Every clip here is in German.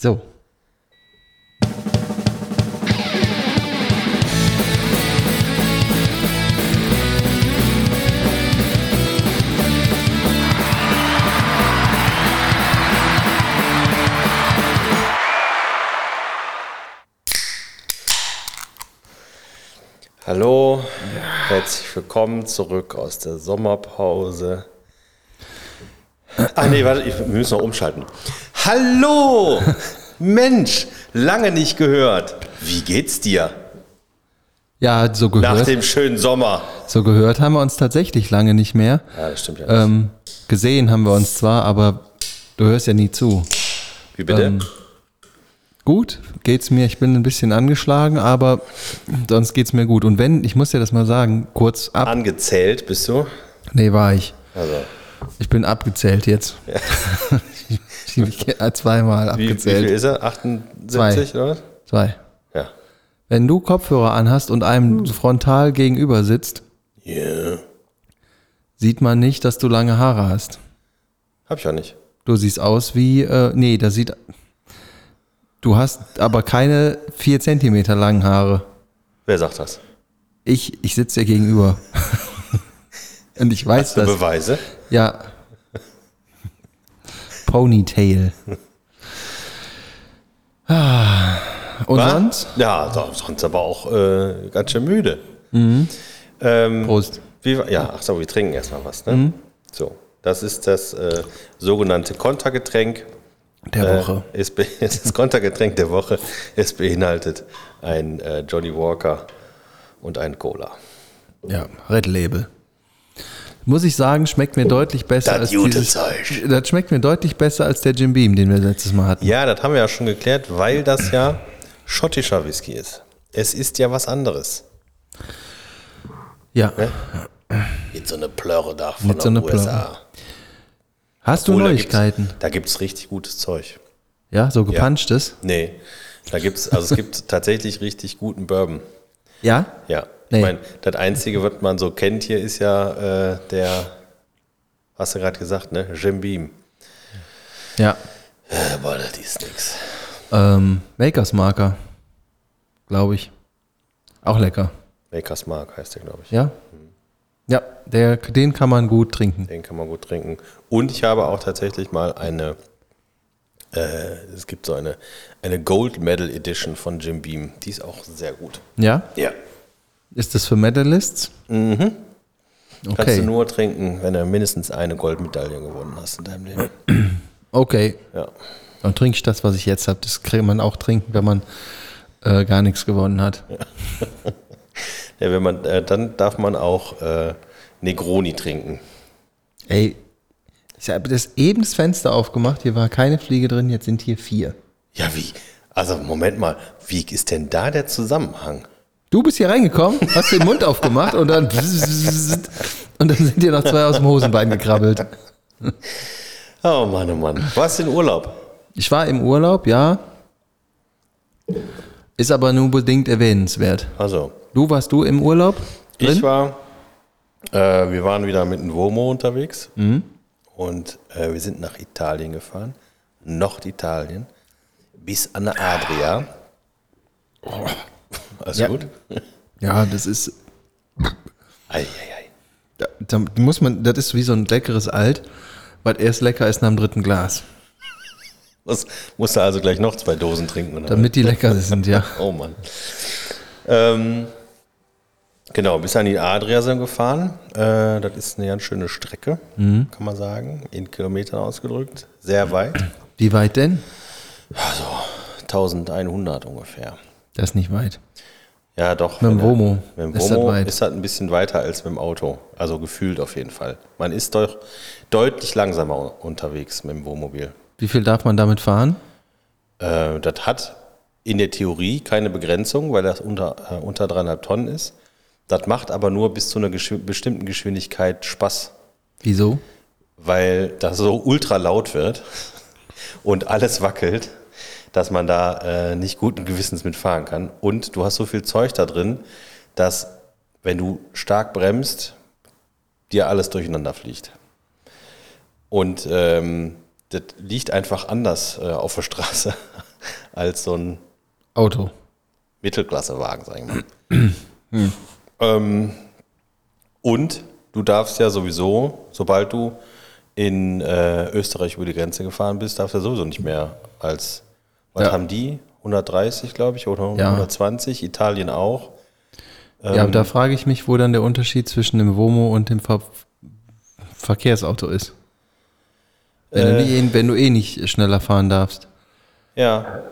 So. Hallo, herzlich willkommen zurück aus der Sommerpause. Ah nee, warte, wir müssen noch umschalten. Hallo, Mensch, lange nicht gehört. Wie geht's dir Ja, so nach gehört, dem schönen Sommer? so gehört haben wir uns tatsächlich lange nicht mehr. Ja, das stimmt ja. Nicht. Ähm, gesehen haben wir uns zwar, aber du hörst ja nie zu. Wie bitte? ähm, Gut, geht's mir. Ich bin ein bisschen angeschlagen, aber sonst geht's mir gut. Und wenn, ich muss dir das mal sagen, kurz ab. Angezählt bist du? Nee, war ich. Also, Ich bin abgezählt jetzt. ich zweimal wie, wie viel abgezählt. ist er? 78 oder? was? Zwei. Ja. Wenn du Kopfhörer anhast und einem frontal gegenüber sitzt, Ja. sieht man nicht, dass du lange Haare hast. Hab ich auch nicht. Du siehst aus wie, äh, nee, da sieht, du hast aber keine vier Zentimeter langen Haare. Wer sagt das? Ich, ich sitze dir gegenüber. Und ich weiß Hast du das. Beweise? Ja. Ponytail. Ah. Und Wa? sonst? Ja, so- sonst aber auch äh, ganz schön müde. Ähm, Prost. Wie, war- ja, ach so, wir trinken erstmal was. Ne? Mhm. So, das ist das äh, sogenannte Kontergetränk. Der Woche. Äh, ist, ist das Kontergetränk der Woche. Es beinhaltet ein äh, Johnny Walker und ein Cola. Ja, Red Label. Muss ich sagen, schmeckt mir deutlich besser Das als dieses, Zeug. Das schmeckt mir deutlich besser als der Jim Beam, den wir letztes Mal hatten. Ja, das haben wir ja schon geklärt, weil das ja schottischer Whisky ist. Es ist ja was anderes. Ja. Mit so einer Plörre da von Mit so der einer USA. Hast du Obwohl, da Neuigkeiten? gibt's- Da gibt es richtig gutes Zeug. Ja, so gepanschtes? Nee, da gibt's, also es gibt tatsächlich richtig guten Bourbon. Ja? Ja. Nee. Ich meine, das Einzige, was man so kennt hier, ist ja äh, der, hast du gerade gesagt, ne? Jim Beam. Ja. Aber das ist nix. Ähm, Makers Marker. Glaube ich. Auch lecker. Makers Mark heißt der, glaube ich. Ja? Ja, der, den kann man gut trinken. Den kann man gut trinken. Und ich habe auch tatsächlich mal eine, äh, es gibt so eine, eine Gold Medal Edition von Jim Beam. Die ist auch sehr gut. Ja? Ja. Ist das für Medalists? Mhm. Kannst Okay. du nur trinken, wenn du mindestens eine Goldmedaille gewonnen hast in deinem Leben. Okay. Ja. Dann trinke ich das, was ich jetzt habe. Das kann man auch trinken, wenn man äh, gar nichts gewonnen hat. Ja, wenn man, äh, dann darf man auch äh, Negroni trinken. Ey, ich habe das eben das Fenster aufgemacht. Hier war keine Fliege drin, jetzt sind hier vier. Ja, wie? Also, Moment mal, wie ist denn da der Zusammenhang? Du bist hier reingekommen, hast den Mund aufgemacht und dann und dann sind dir noch zwei aus dem Hosenbein gekrabbelt. Oh Mann, oh Mann. Warst du in Urlaub? Ich war im Urlaub, ja. Ist aber nur bedingt erwähnenswert. Also, Du warst du im Urlaub? Drin? ich war, äh, wir waren wieder mit dem Womo unterwegs Mhm. und äh, wir sind nach Italien gefahren, Norditalien, bis an der Adria. Alles Ja. gut? Ja, das ist. Eieiei. Da, da muss man, das ist wie so ein leckeres Alt, was erst lecker ist nach dem dritten Glas. Was, musst du also gleich noch zwei Dosen trinken? Oder? Damit die lecker sind, ja. Oh Mann. Ähm, genau, bis an die Adria sind wir gefahren. Äh, das ist eine ganz schöne Strecke, Mhm. kann man sagen. In Kilometern ausgedrückt. Sehr weit. Wie weit denn? 1100 ungefähr. Das ist nicht weit. Ja, doch. Mit dem Womo Mit dem ist das Womo weit. ist das ein bisschen weiter als mit dem Auto. Also gefühlt auf jeden Fall. Man ist doch deutlich langsamer unterwegs mit dem Wohnmobil. Wie viel darf man damit fahren? Äh, das hat in der Theorie keine Begrenzung, weil das unter, äh, unter dreieinhalb Tonnen ist. Das macht aber nur bis zu einer geschw bestimmten Geschwindigkeit Spaß, Wieso? weil das so ultra laut wird und alles wackelt, dass man da äh, nicht guten Gewissens mitfahren kann. Und du hast so viel Zeug da drin, dass wenn du stark bremst, dir alles durcheinander fliegt. Und ähm, das liegt einfach anders äh, auf der Straße als so ein Auto. Mittelklassewagen, sagen wir mal. ähm, und du darfst ja sowieso, sobald du in äh, Österreich über die Grenze gefahren bist, darfst du ja sowieso nicht mehr als, was Ja. haben die? 130, glaube ich, oder Ja. 120, Italien auch. ja, Ähm. aber da frage ich mich, wo dann der Unterschied zwischen dem Womo und dem Ver Verkehrsauto ist. Wenn, du Äh. nie, wenn du eh nicht schneller fahren darfst. Ja,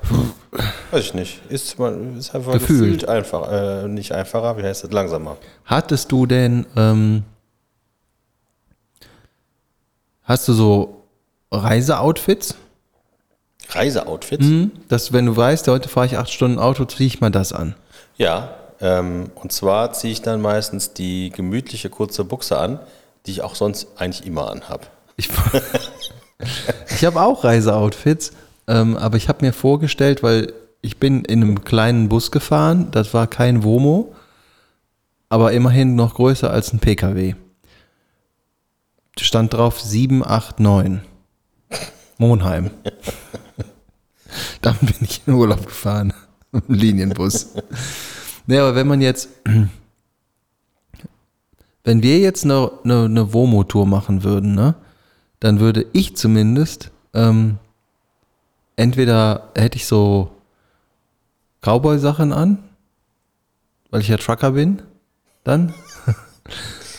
weiß ich nicht. Ist, man, ist einfach Gefühlt. gefühlt einfach, äh, nicht einfacher, wie heißt das, langsamer. Hattest du denn, ähm, hast du so Reiseoutfits? Reiseoutfits? Mhm. Dass, wenn du weißt, heute fahre ich acht Stunden Auto, ziehe ich mal das an. Ja, ähm, und zwar ziehe ich dann meistens die gemütliche kurze Buchse an, die ich auch sonst eigentlich immer anhab. Ich, ich habe auch Reiseoutfits, ähm, aber ich habe mir vorgestellt, weil ich bin in einem kleinen Bus gefahren, das war kein Womo, aber immerhin noch größer als ein PKW. Stand drauf 789. Monheim. Dann bin ich in Urlaub gefahren. Im Linienbus. Nee, aber wenn man jetzt, wenn wir jetzt eine, eine, eine Womo-Tour machen würden, ne, dann würde ich zumindest ähm, entweder hätte ich so Cowboy-Sachen an, weil ich ja Trucker bin, dann.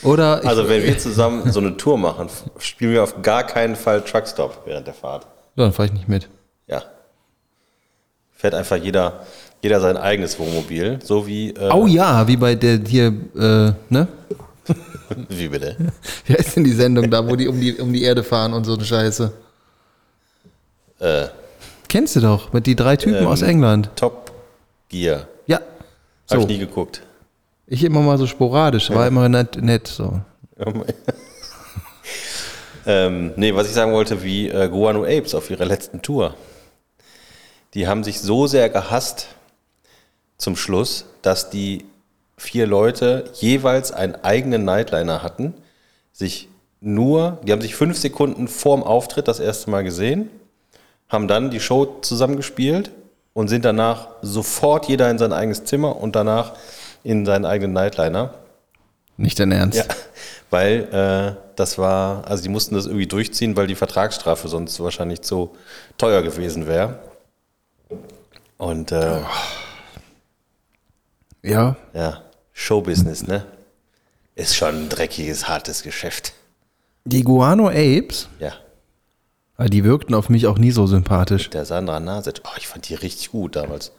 Oder ich, Also wenn wir zusammen so eine Tour machen, spielen wir auf gar keinen Fall Truckstop während der Fahrt. ja, dann fahre ich nicht mit. Fährt einfach jeder, jeder sein eigenes Wohnmobil, so wie, äh, Oh ja, wie bei der hier, äh, ne? wie bitte? Wie heißt denn die Sendung da, wo die um die, um die Erde fahren und so eine Scheiße? Äh, Kennst du doch, mit die drei Typen aus England. Top Gear. Ja. Habe So, ich nie geguckt. ich immer mal so sporadisch, war immer nett, nett so. ähm, nee, was ich sagen wollte, wie äh, Guano Apes auf ihrer letzten Tour. Die haben sich so sehr gehasst zum Schluss, dass die vier Leute jeweils einen eigenen Nightliner hatten, sich nur, die haben sich fünf Sekunden vorm Auftritt das erste Mal gesehen, haben dann die Show zusammengespielt und sind danach sofort jeder in sein eigenes Zimmer und danach in seinen eigenen Nightliner. Nicht dein Ernst. Ja, weil äh, das war, also die mussten das irgendwie durchziehen, weil die Vertragsstrafe sonst wahrscheinlich zu teuer gewesen wäre. Und äh, ja. ja, Showbusiness, ne? Ist schon ein dreckiges, hartes Geschäft. Die Guano Apes, Ja, weil die wirkten auf mich auch nie so sympathisch. der Sandra Nasic, oh, ich fand die richtig gut damals.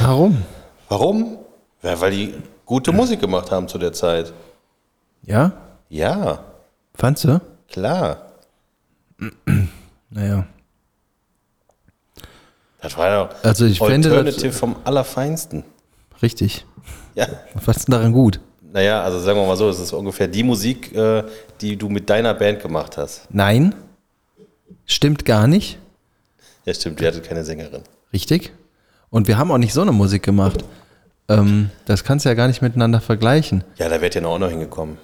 Warum? Warum? Ja, weil die gute Musik gemacht haben zu der Zeit. Ja? Ja, Fandst du? klar. Naja. Das war ja Also ich fände Alternative vom Allerfeinsten. Richtig. Ja. Was ist denn daran gut? Naja, also sagen wir mal so, es ist ungefähr die Musik, äh, die du mit deiner Band gemacht hast. Nein. Stimmt gar nicht. Ja, stimmt, wir hatten keine Sängerin. Richtig. Und wir haben auch nicht so eine Musik gemacht. Ähm, das kannst du ja gar nicht miteinander vergleichen. Ja, da wärt ihr noch auch noch hingekommen.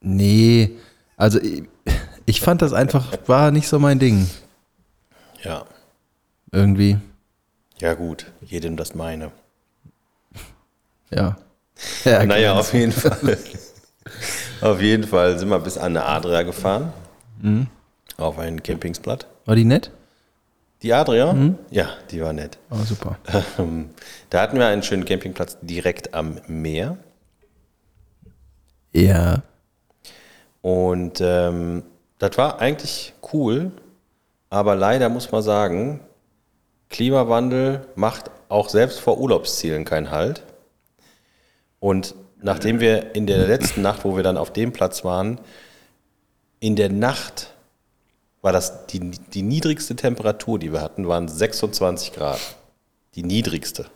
Nee. Also ich, ich fand das einfach, war nicht so mein Ding. Ja. Irgendwie. Ja, gut, jedem das meine. Ja. ja Naja, klar. auf jeden Fall. auf jeden Fall sind wir bis an eine Adria gefahren. Mhm. Auf einen Campingsplat. War die nett? Die Adria? Mhm. Ja, die war nett. Oh, super. Ähm, Da hatten wir einen schönen Campingplatz direkt am Meer. Ja. Und ähm, das war eigentlich cool, aber leider muss man sagen, Klimawandel macht auch selbst vor Urlaubszielen keinen Halt. Und nachdem wir in der letzten Nacht, wo wir dann auf dem Platz waren, in der Nacht war das die, die niedrigste Temperatur, die wir hatten, waren 26 Grad. Die niedrigste.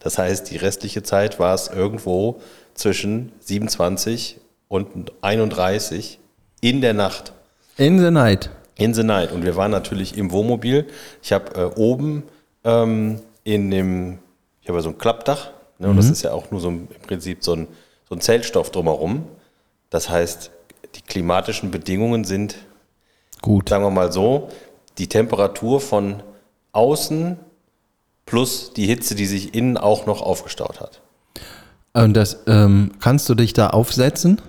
Das heißt, die restliche Zeit war es irgendwo zwischen 27 und 31 in der Nacht. In the night. In the night. Und wir waren natürlich im Wohnmobil. Ich habe äh, oben ähm, in dem, ich habe ja so ein Klappdach. Ne, Und das ist ja auch nur so ein, im Prinzip so ein, so ein Zeltstoff drumherum. Das heißt, die klimatischen Bedingungen sind, Gut. sagen wir mal so, die Temperatur von außen plus die Hitze, die sich innen auch noch aufgestaut hat. Und das, ähm, kannst du dich da aufsetzen?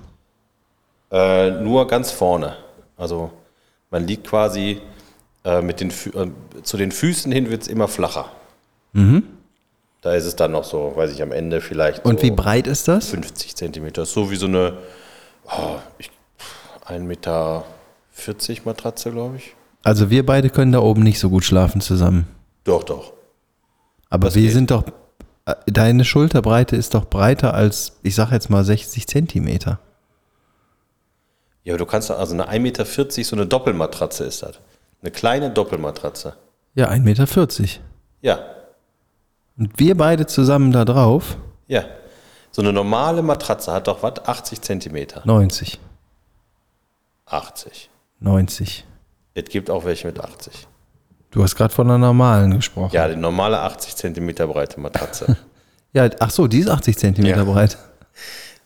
Äh, nur ganz vorne. Also man liegt quasi äh, mit den Fü äh, zu den Füßen hin wird es immer flacher. Da ist es dann noch so, weiß ich, am Ende vielleicht Und so wie breit ist das? 50 Zentimeter. So wie so eine oh, ich, 1,40 Meter Matratze, glaube ich. Also wir beide können da oben nicht so gut schlafen zusammen. Doch, doch. Aber Das wir geht. sind doch, äh, deine Schulterbreite ist doch breiter als, ich sag jetzt mal 60 Zentimeter. Ja, aber du kannst, also eine 1,40 Meter, so eine Doppelmatratze ist das. Eine kleine Doppelmatratze. Ja, 1,40 Meter. Ja, Und wir beide zusammen da drauf, ja. So eine normale Matratze hat doch was? 80 Zentimeter. 90. 80. 90. Es gibt auch welche mit 80. Du hast gerade von einer normalen gesprochen. Ja, die normale 80 Zentimeter breite Matratze. Ja, ach so, die ist 80 Zentimeter Ja. breit.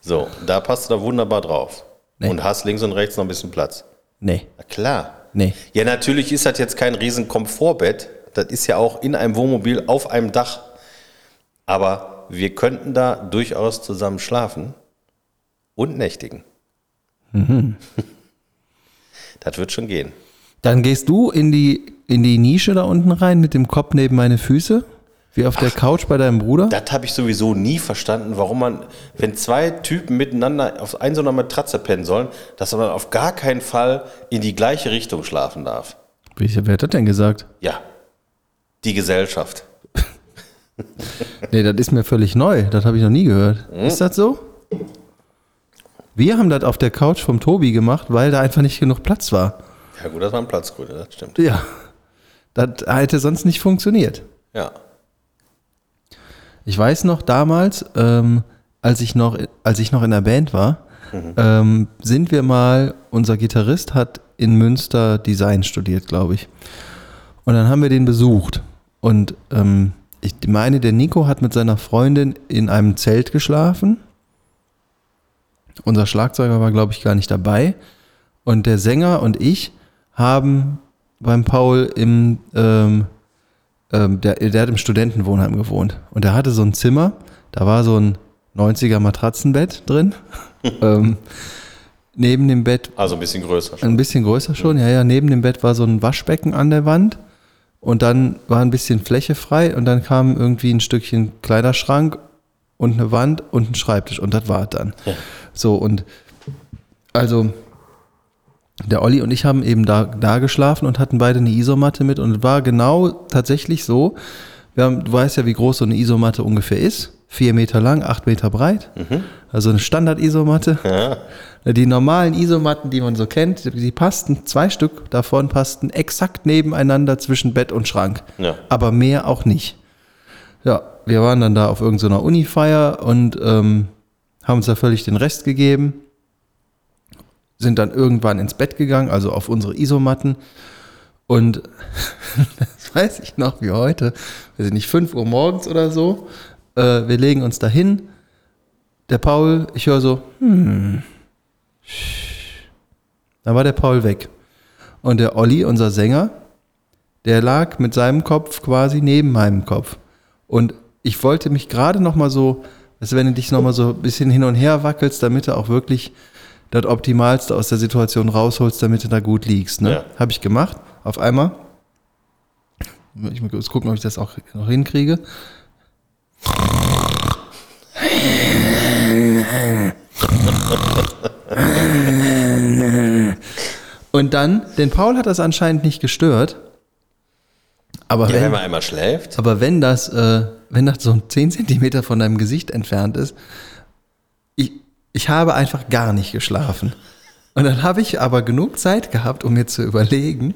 So, da passt du da wunderbar drauf. Nee. Und hast links und rechts noch ein bisschen Platz. Nee, Na klar. nee. Ja, natürlich ist das jetzt kein riesen Komfortbett. Das ist ja auch in einem Wohnmobil auf einem Dach. Aber wir könnten da durchaus zusammen schlafen und nächtigen. Mhm. Das wird schon gehen. Dann gehst du in die, in die Nische da unten rein mit dem Kopf neben meine Füße, wie auf der Couch bei deinem Bruder. Das habe ich sowieso nie verstanden, warum man, wenn zwei Typen miteinander auf ein so einer Matratze pennen sollen, dass man auf gar keinen Fall in die gleiche Richtung schlafen darf. Wie, wer hat das denn gesagt? Ja, die Gesellschaft. Nee, das ist mir völlig neu. Das habe ich noch nie gehört. Ist das so? Wir haben das auf der Couch vom Tobi gemacht, weil da einfach nicht genug Platz war. Ja gut, das war ein Platzgrüne, das stimmt. Ja. Das hätte sonst nicht funktioniert. Ja. Ich weiß noch damals, ähm, als, ich noch, als ich noch in der Band war, ähm, sind wir mal, unser Gitarrist hat in Münster Design studiert, glaube ich. Und dann haben wir den besucht. Und ähm, ich meine, der Nico hat mit seiner Freundin in einem Zelt geschlafen. Unser Schlagzeuger war, glaube ich, gar nicht dabei. Und der Sänger und ich haben beim Paul im, ähm, ähm, der, der hat im Studentenwohnheim gewohnt. Und der hatte so ein Zimmer, da war so ein 90er Matratzenbett drin. ähm, neben dem Bett Also ein bisschen größer schon. ein bisschen größer schon, ja, ja. Neben dem Bett war so ein Waschbecken an der Wand. Und dann war ein bisschen Fläche frei und dann kam irgendwie ein Stückchen Kleiderschrank und eine Wand und ein Schreibtisch und das war es dann. So und also der Olli und ich haben eben da, da geschlafen und hatten beide eine Isomatte mit und war genau tatsächlich so. Wir haben, du weißt ja, wie groß so eine Isomatte ungefähr ist. Vier Meter lang, acht Meter breit. Also eine Standard-Isomatte. Die normalen Isomatten, die man so kennt, die passten, zwei Stück davon passten exakt nebeneinander zwischen Bett und Schrank. Ja. Aber mehr auch nicht. Ja, wir waren dann da auf irgendeiner Uni-Feier und ähm, haben uns da völlig den Rest gegeben. Sind dann irgendwann ins Bett gegangen, also auf unsere Isomatten. Und das weiß ich noch wie heute, weiß ich nicht, 5 Uhr morgens oder so. Äh, wir legen uns dahin. Der Paul, ich höre so, hm. Dann war der Paul weg. Und der Olli, unser Sänger, der lag mit seinem Kopf quasi neben meinem Kopf. Und ich wollte mich gerade noch mal so, dass wenn du dich noch mal so ein bisschen hin und her wackelst, damit du auch wirklich das Optimalste aus der Situation rausholst, damit du da gut liegst. Ne? Ja. Habe ich gemacht. Auf einmal. Ich muss kurz gucken, ob ich das auch noch hinkriege. Und dann, den Paul hat das anscheinend nicht gestört. Aber Ja, wenn, wenn man einmal schläft. aber wenn das, äh, wenn das so 10 Zentimeter von deinem Gesicht entfernt ist, ich, habe einfach gar nicht geschlafen. Und dann habe ich aber genug Zeit gehabt, um mir zu überlegen,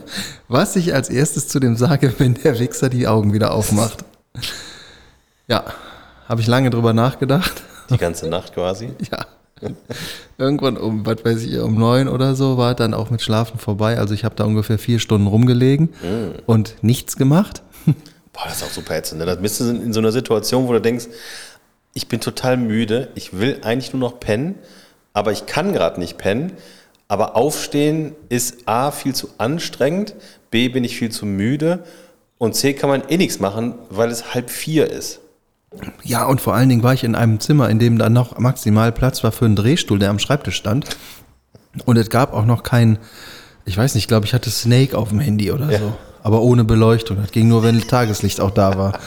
was ich als erstes zu dem sage, wenn der Wichser die Augen wieder aufmacht. Ja, habe ich lange drüber nachgedacht. Die ganze Nacht quasi. Ja. Irgendwann um, was weiß ich, um neun oder so war dann auch mit Schlafen vorbei. Also ich habe da ungefähr vier Stunden rumgelegen und nichts gemacht. Boah, das ist auch super ätzend. Ne? Das bist du in so einer Situation, wo du denkst, ich bin total müde, ich will eigentlich nur noch pennen, aber ich kann gerade nicht pennen. Aber aufstehen ist A, viel zu anstrengend, B, bin ich viel zu müde Und C kann man eh nichts machen, weil es halb vier ist. Ja, und vor allen Dingen war ich in einem Zimmer, in dem dann noch maximal Platz war für einen Drehstuhl, der am Schreibtisch stand. Und es gab auch noch keinen, ich weiß nicht, ich glaube, ich hatte Snake auf dem Handy oder Ja. so. Aber ohne Beleuchtung. Das ging nur, wenn Tageslicht auch da war.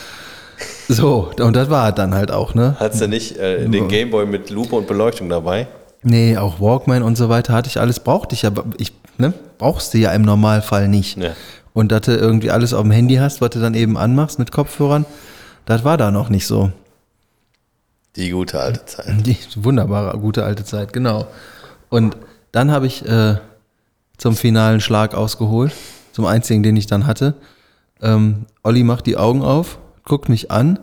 So, und das war dann halt auch, ne? Hattest du nicht äh, den Gameboy mit Lupe und Beleuchtung dabei? Nee, auch Walkman und so weiter hatte ich alles, brauchte ich, aber ich, ne, brauchst du ja im Normalfall nicht. Ja. Und dass du irgendwie alles auf dem Handy hast, was du dann eben anmachst mit Kopfhörern, das war da noch nicht so. Die gute alte Zeit. Die wunderbare, gute alte Zeit, genau. Und dann habe ich äh, zum finalen Schlag ausgeholt, zum einzigen, den ich dann hatte. Ähm, Olli macht die Augen auf, guckt mich an,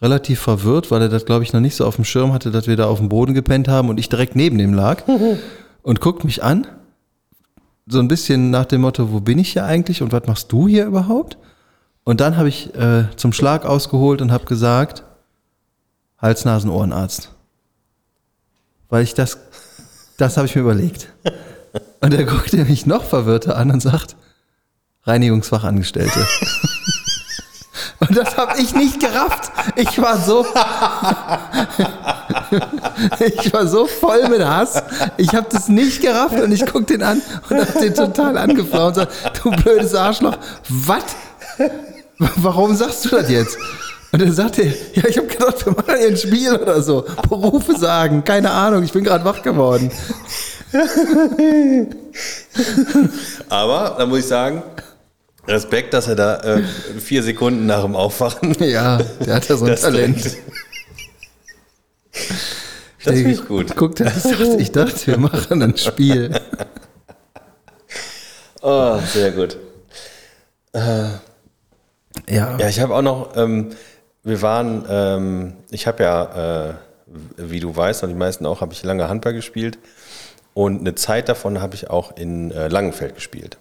relativ verwirrt, weil er das, glaube ich, noch nicht so auf dem Schirm hatte, dass wir da auf dem Boden gepennt haben und ich direkt neben ihm lag. und guckt mich an, so ein bisschen nach dem Motto, wo bin ich hier eigentlich und was machst du hier überhaupt? Und dann habe ich äh, zum Schlag ausgeholt und habe gesagt, Hals-Nasen-Ohrenarzt. Weil ich das, das habe ich mir überlegt. Und er guckte mich noch verwirrter an und sagt, Reinigungsfachangestellte. Und das habe ich nicht gerafft. Ich war so, ich war so voll mit Hass. Ich habe das nicht gerafft und ich guck den an und hab den total angefragt und sag, du blödes Arschloch, was? Warum sagst du das jetzt? Und dann sagte er, ja, ich habe gedacht, wir machen hier ein Spiel oder so. Berufe sagen, keine Ahnung, ich bin gerade wach geworden. Aber da muss ich sagen, Respekt, dass er da äh, vier Sekunden nach dem Aufwachen. Ja, der hat ja so ein das Talent. Das finde ich gut. Guckt ich dachte, ich dachte, wir machen ein Spiel. Oh, sehr gut. Ja, Ja, ich habe auch noch, ähm, wir waren, ähm, ich habe ja, äh, wie du weißt, und die meisten auch, habe ich lange Handball gespielt. Und eine Zeit davon habe ich auch in äh, Langenfeld gespielt.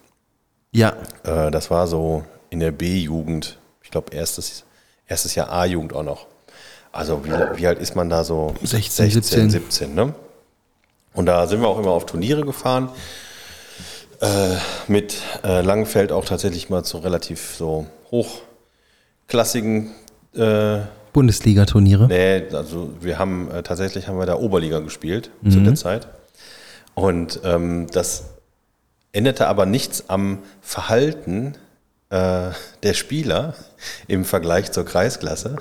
Ja, Äh, das war so in der B-Jugend, ich glaube erstes, erstes Jahr A-Jugend auch noch. Also wie, wie alt ist man da so? 16, 17. 17, ne? Und da sind wir auch immer auf Turniere gefahren. Äh, mit äh, Langenfeld auch tatsächlich mal zu relativ so hochklassigen äh, Bundesliga-Turniere. Nee, also wir haben äh, tatsächlich haben wir da Oberliga gespielt zu der Zeit. Und ähm, das änderte aber nichts am Verhalten äh, der Spieler im Vergleich zur Kreisklasse,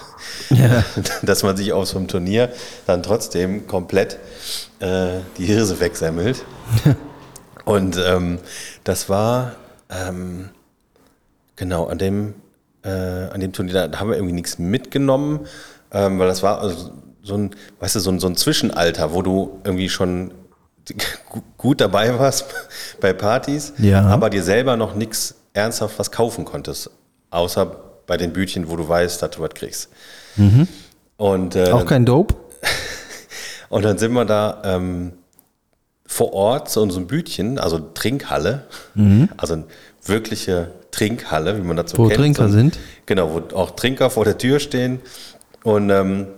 Ja. dass man sich auf so einem Turnier dann trotzdem komplett äh, die Hirse wegsemmelt. Und ähm, das war ähm, genau an dem, äh, an dem Turnier, da haben wir irgendwie nichts mitgenommen, ähm, weil das war also so ein, weißt du, so ein, so ein Zwischenalter, wo du irgendwie schon gut dabei warst bei Partys, Ja. aber dir selber noch nichts ernsthaft was kaufen konntest, außer bei den Bütchen, wo du weißt, dass du was kriegst. Und, äh, Auch kein Dope? und dann sind wir da ähm, vor Ort zu unserem Bütchen, also Trinkhalle, also eine wirkliche Trinkhalle, wie man dazu Wo kennt. Trinker So- sind? Genau, wo auch Trinker vor der Tür stehen. Und ähm,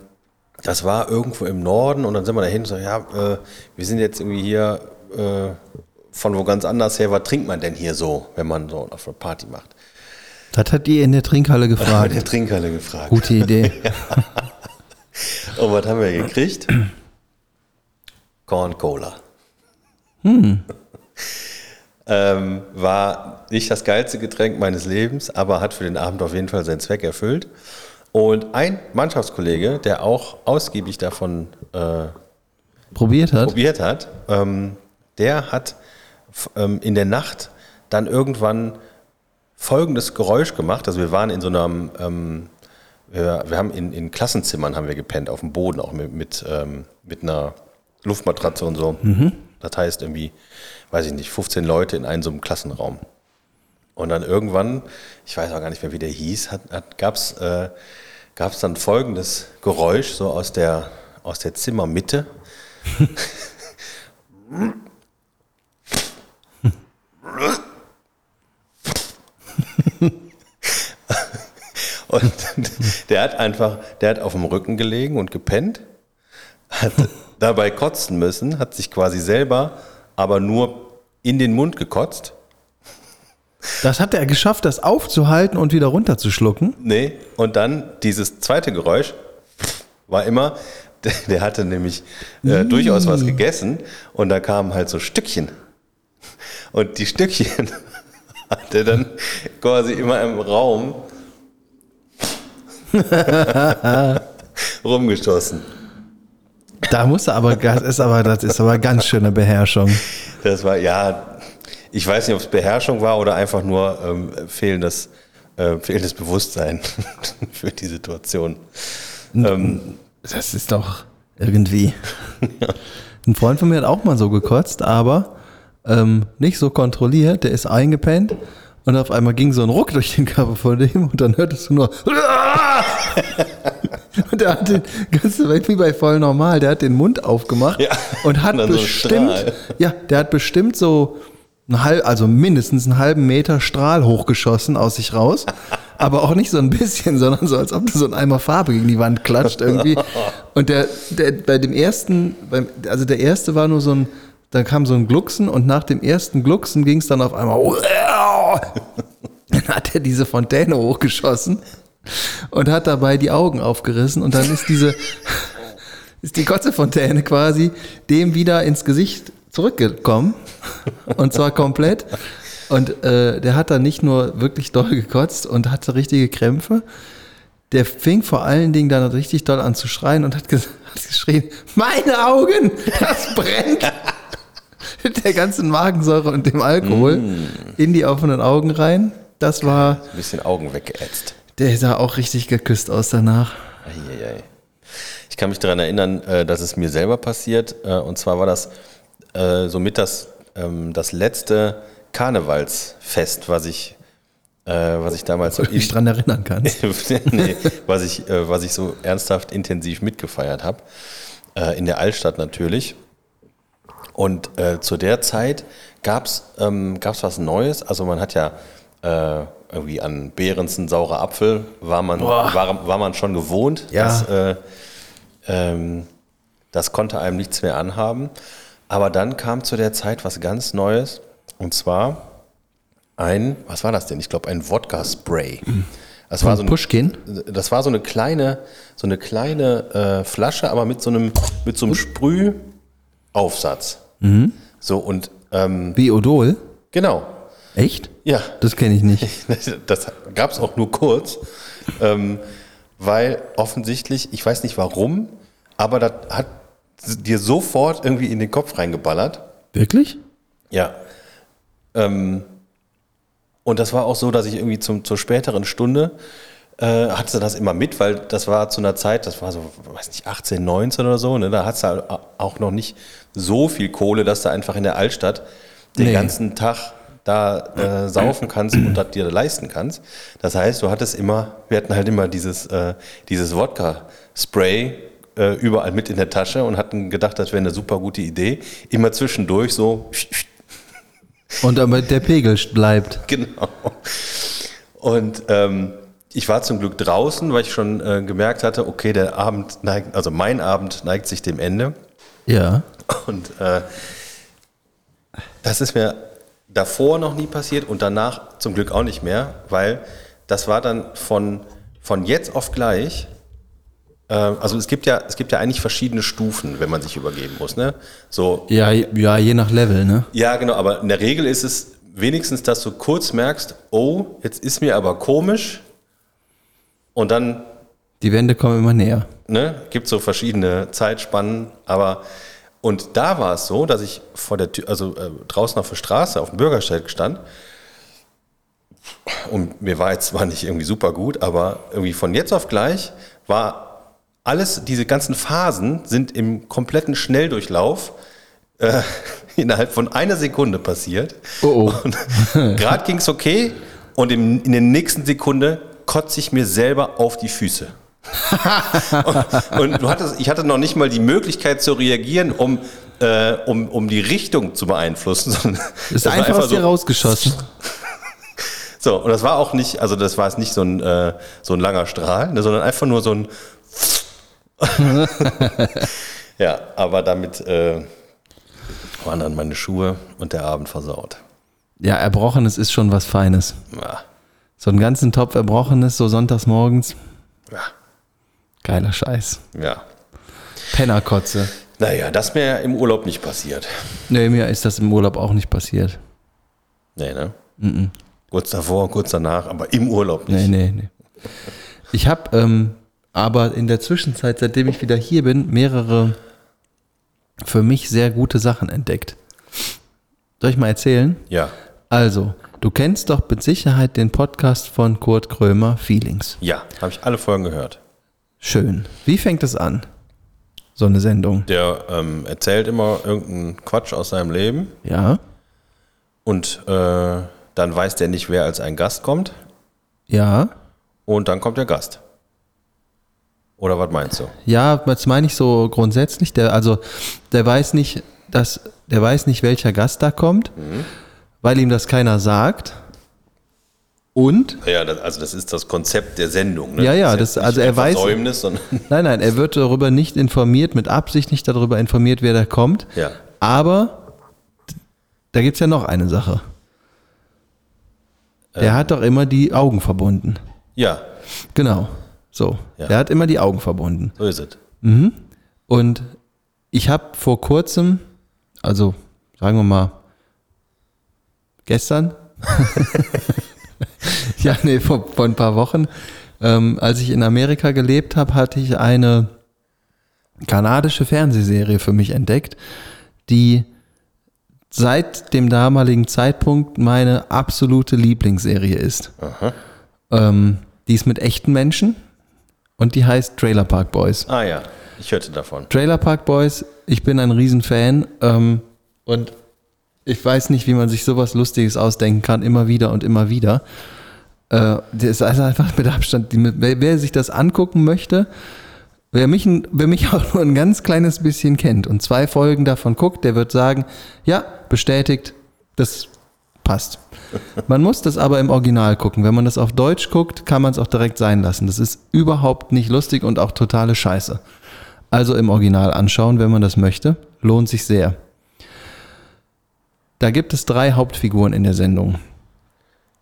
das war irgendwo im Norden und dann sind wir dahin und so, ja, äh, wir sind jetzt irgendwie hier äh, von wo ganz anders her, was trinkt man denn hier so, wenn man so auf einer Party macht? Das hat die in der Trinkhalle gefragt. der Trinkhalle gefragt. Gute Idee. Und was haben wir gekriegt? Corn Cola. ähm, war nicht das geilste Getränk meines Lebens, aber hat für den Abend auf jeden Fall seinen Zweck erfüllt. Und ein Mannschaftskollege, der auch ausgiebig davon äh, Probiert hat? probiert hat, ähm, der hat ähm, in der Nacht dann irgendwann folgendes Geräusch gemacht. Also wir waren in so einem, ähm, wir, wir haben in, in Klassenzimmern haben wir gepennt, auf dem Boden, auch mit, mit, ähm, mit einer Luftmatratze und so. Das heißt irgendwie, weiß ich nicht, 15 Leute in einem so einem Klassenraum. Und dann irgendwann, ich weiß auch gar nicht mehr, wie der hieß, hat, hat, gab es äh, dann folgendes Geräusch so aus der, aus der Zimmermitte. Und der hat einfach, der hat auf dem Rücken gelegen und gepennt, hat dabei kotzen müssen, hat sich quasi selber aber nur in den Mund gekotzt. Das hat er geschafft, das aufzuhalten und wieder runterzuschlucken. Nee, und dann dieses zweite Geräusch war immer, der, der hatte nämlich äh, durchaus was gegessen und da kamen halt so Stückchen. Und die Stückchen hat er dann quasi immer im Raum rumgeschossen. Da muss er aber, das ist aber, das ist aber ganz schöne Beherrschung. Das war, ja, ich weiß nicht, ob es Beherrschung war oder einfach nur ähm, fehlendes, äh, fehlendes Bewusstsein für die Situation. Ähm, Das ist doch irgendwie. Ein Freund von mir hat auch mal so gekotzt, aber ähm, nicht so kontrolliert. Der ist eingepennt und auf einmal ging so ein Ruck durch den Körper von dem und dann hörtest du nur. Und der hat den ganzen Welt wie bei voll normal, der hat den Mund aufgemacht Ja. und hat Und so bestimmt, Strahl. ja, der hat bestimmt so einen halb, also mindestens einen halben Meter Strahl hochgeschossen aus sich raus. Aber auch nicht so ein bisschen, sondern so, als ob du so ein Eimer Farbe gegen die Wand klatscht irgendwie. Und der, der bei dem ersten, beim, also der erste war nur so ein, dann kam so ein Glucksen und nach dem ersten Glucksen ging es dann auf einmal. Dann hat er diese Fontäne hochgeschossen und hat dabei die Augen aufgerissen und dann ist diese, ist die Kotzefontäne quasi dem wieder ins Gesicht zurückgekommen. Und zwar komplett. Und äh, der hat dann nicht nur wirklich doll gekotzt und hatte richtige Krämpfe. Der fing vor allen Dingen dann richtig doll an zu schreien und hat, ges hat geschrien, meine Augen, das brennt. Mit der ganzen Magensäure und dem Alkohol in die offenen Augen rein. Das war, ein bisschen Augen weggeätzt. der sah auch richtig geküsst aus danach. Eieiei. Ich kann mich daran erinnern, äh, dass es mir selber passiert. äh, Und zwar war das äh, somit das, ähm, das letzte Karnevalsfest, was ich, äh, was ich damals so Wo du dich dran erinnern kannst. nee, was, ich, äh, was ich so ernsthaft intensiv mitgefeiert habe. Äh, in der Altstadt natürlich. Und äh, zu der Zeit gab es ähm, gab's was Neues. Also man hat ja irgendwie an Behrensen saurer Apfel war man, war, war man schon gewohnt. Ja. Das, äh, ähm, das konnte einem nichts mehr anhaben. Aber dann kam zu der Zeit was ganz Neues. Und zwar ein, was war das denn? Ich glaube, ein Wodka-Spray. Das war so ein, Pushkin? das war so eine kleine, so eine kleine äh, Flasche, aber mit so einem, mit so einem Sprühaufsatz. So und ähm, Wie Odol? genau. Echt? Ja, Das kenne ich nicht. das gab es auch nur kurz, ähm, weil offensichtlich, ich weiß nicht warum, aber das hat dir sofort irgendwie in den Kopf reingeballert. Wirklich? Ja. Ähm, und das war auch so, dass ich irgendwie zum, zur späteren Stunde äh, hatte das immer mit, weil das war zu einer Zeit, das war so, weiß nicht, 18, 19 oder so, ne? da hat es halt auch noch nicht so viel Kohle, dass du einfach in der Altstadt den Nee. ganzen Tag da äh, saufen kannst und das dir leisten kannst. Das heißt, du hattest immer, wir hatten halt immer dieses, äh, dieses Wodka-Spray äh, überall mit in der Tasche und hatten gedacht, das wäre eine super gute Idee. Immer zwischendurch so, Und damit der Pegel bleibt. genau. Und ähm, ich war zum Glück draußen, weil ich schon äh, gemerkt hatte, okay, der Abend neigt, also mein Abend neigt sich dem Ende. Ja. Und äh, das ist mir davor noch nie passiert und danach zum Glück auch nicht mehr, weil das war dann von, von jetzt auf gleich. Äh, also es gibt ja es gibt ja eigentlich verschiedene Stufen, wenn man sich übergeben muss. Ne? So Ja, ja, je nach Level, ne? ja, genau, aber in der Regel ist es wenigstens, dass du kurz merkst, oh, jetzt ist mir aber komisch. Und dann Die Wände kommen immer näher. ne, gibt so verschiedene Zeitspannen, aber und da war es so, dass ich vor der Tür, also äh, draußen auf der Straße, auf dem Bürgersteig stand und mir war jetzt zwar nicht irgendwie super gut, aber irgendwie von jetzt auf gleich war alles, diese ganzen Phasen sind im kompletten Schnelldurchlauf äh, innerhalb von einer Sekunde passiert. Oh, oh. Gerade ging es okay und im, in der nächsten Sekunde kotze ich mir selber auf die Füße. und, und du hattest, ich hatte noch nicht mal die Möglichkeit zu reagieren, um, äh, um, um die Richtung zu beeinflussen. sondern Ist war einfach aus dir so, rausgeschossen. so, und das war auch nicht, also das war jetzt nicht so ein, äh, so ein langer Strahl, ne, sondern einfach nur so ein. Ja, aber damit äh, waren dann meine Schuhe und der Abend versaut. Ja, Erbrochenes ist schon was Feines. Ja. So einen ganzen Topf Erbrochenes, so sonntags morgens. Ja. Geiler Scheiß. ja. Pennerkotze. Naja, das mir im Urlaub nicht passiert. Nee, mir ist das im Urlaub auch nicht passiert. Nee, ne? Kurz davor, kurz danach, aber im Urlaub nicht. Nee, nee, nee. Ich habe ähm, aber in der Zwischenzeit, seitdem ich wieder hier bin, mehrere für mich sehr gute Sachen entdeckt. Soll ich mal erzählen? Ja. Also, du kennst doch mit Sicherheit den Podcast von Kurt Krömer, Feelings. Ja, habe ich alle Folgen gehört. Schön. Wie fängt es an? So eine Sendung. Der ähm, erzählt immer irgendeinen Quatsch aus seinem Leben Ja, und äh, dann weiß der nicht, wer als ein Gast kommt ja, und dann kommt der Gast. Oder was meinst du? ja, das meine ich so grundsätzlich. Der, also, der weiß nicht, dass, der weiß nicht, welcher Gast da kommt, weil ihm das keiner sagt. Und Ja, das, also das ist das Konzept der Sendung. Ne? Ja, ja, ist jetzt das- also er weiß- Nein, nein, er wird darüber nicht informiert, mit Absicht nicht darüber informiert, wer da kommt. Ja. Aber da gibt es ja noch eine Sache. Ähm. Er hat doch immer die Augen verbunden. ja, Genau. So. Ja. Er hat immer die Augen verbunden. so ist es. Und ich habe vor kurzem, also sagen wir mal gestern, ja, nee, vor, vor ein paar Wochen, ähm, als ich in Amerika gelebt habe, hatte ich eine kanadische Fernsehserie für mich entdeckt, die seit dem damaligen Zeitpunkt meine absolute Lieblingsserie ist. Ähm, die ist mit echten Menschen und die heißt Trailer Park Boys. Ah ja, ich hörte davon. Trailer Park Boys, ich bin ein Riesenfan ähm, und ich weiß nicht, wie man sich sowas Lustiges ausdenken kann, immer wieder und immer wieder. Äh, das ist also einfach mit Abstand, die, wer, wer sich das angucken möchte, wer mich, wer mich auch nur ein ganz kleines bisschen kennt und zwei Folgen davon guckt, der wird sagen, ja, bestätigt, das passt. Man muss das aber im Original gucken. Wenn man das auf Deutsch guckt, kann man es auch direkt sein lassen. Das ist überhaupt nicht lustig und auch totale Scheiße. Also im Original anschauen, wenn man das möchte. Lohnt sich sehr. Da gibt es drei Hauptfiguren in der Sendung.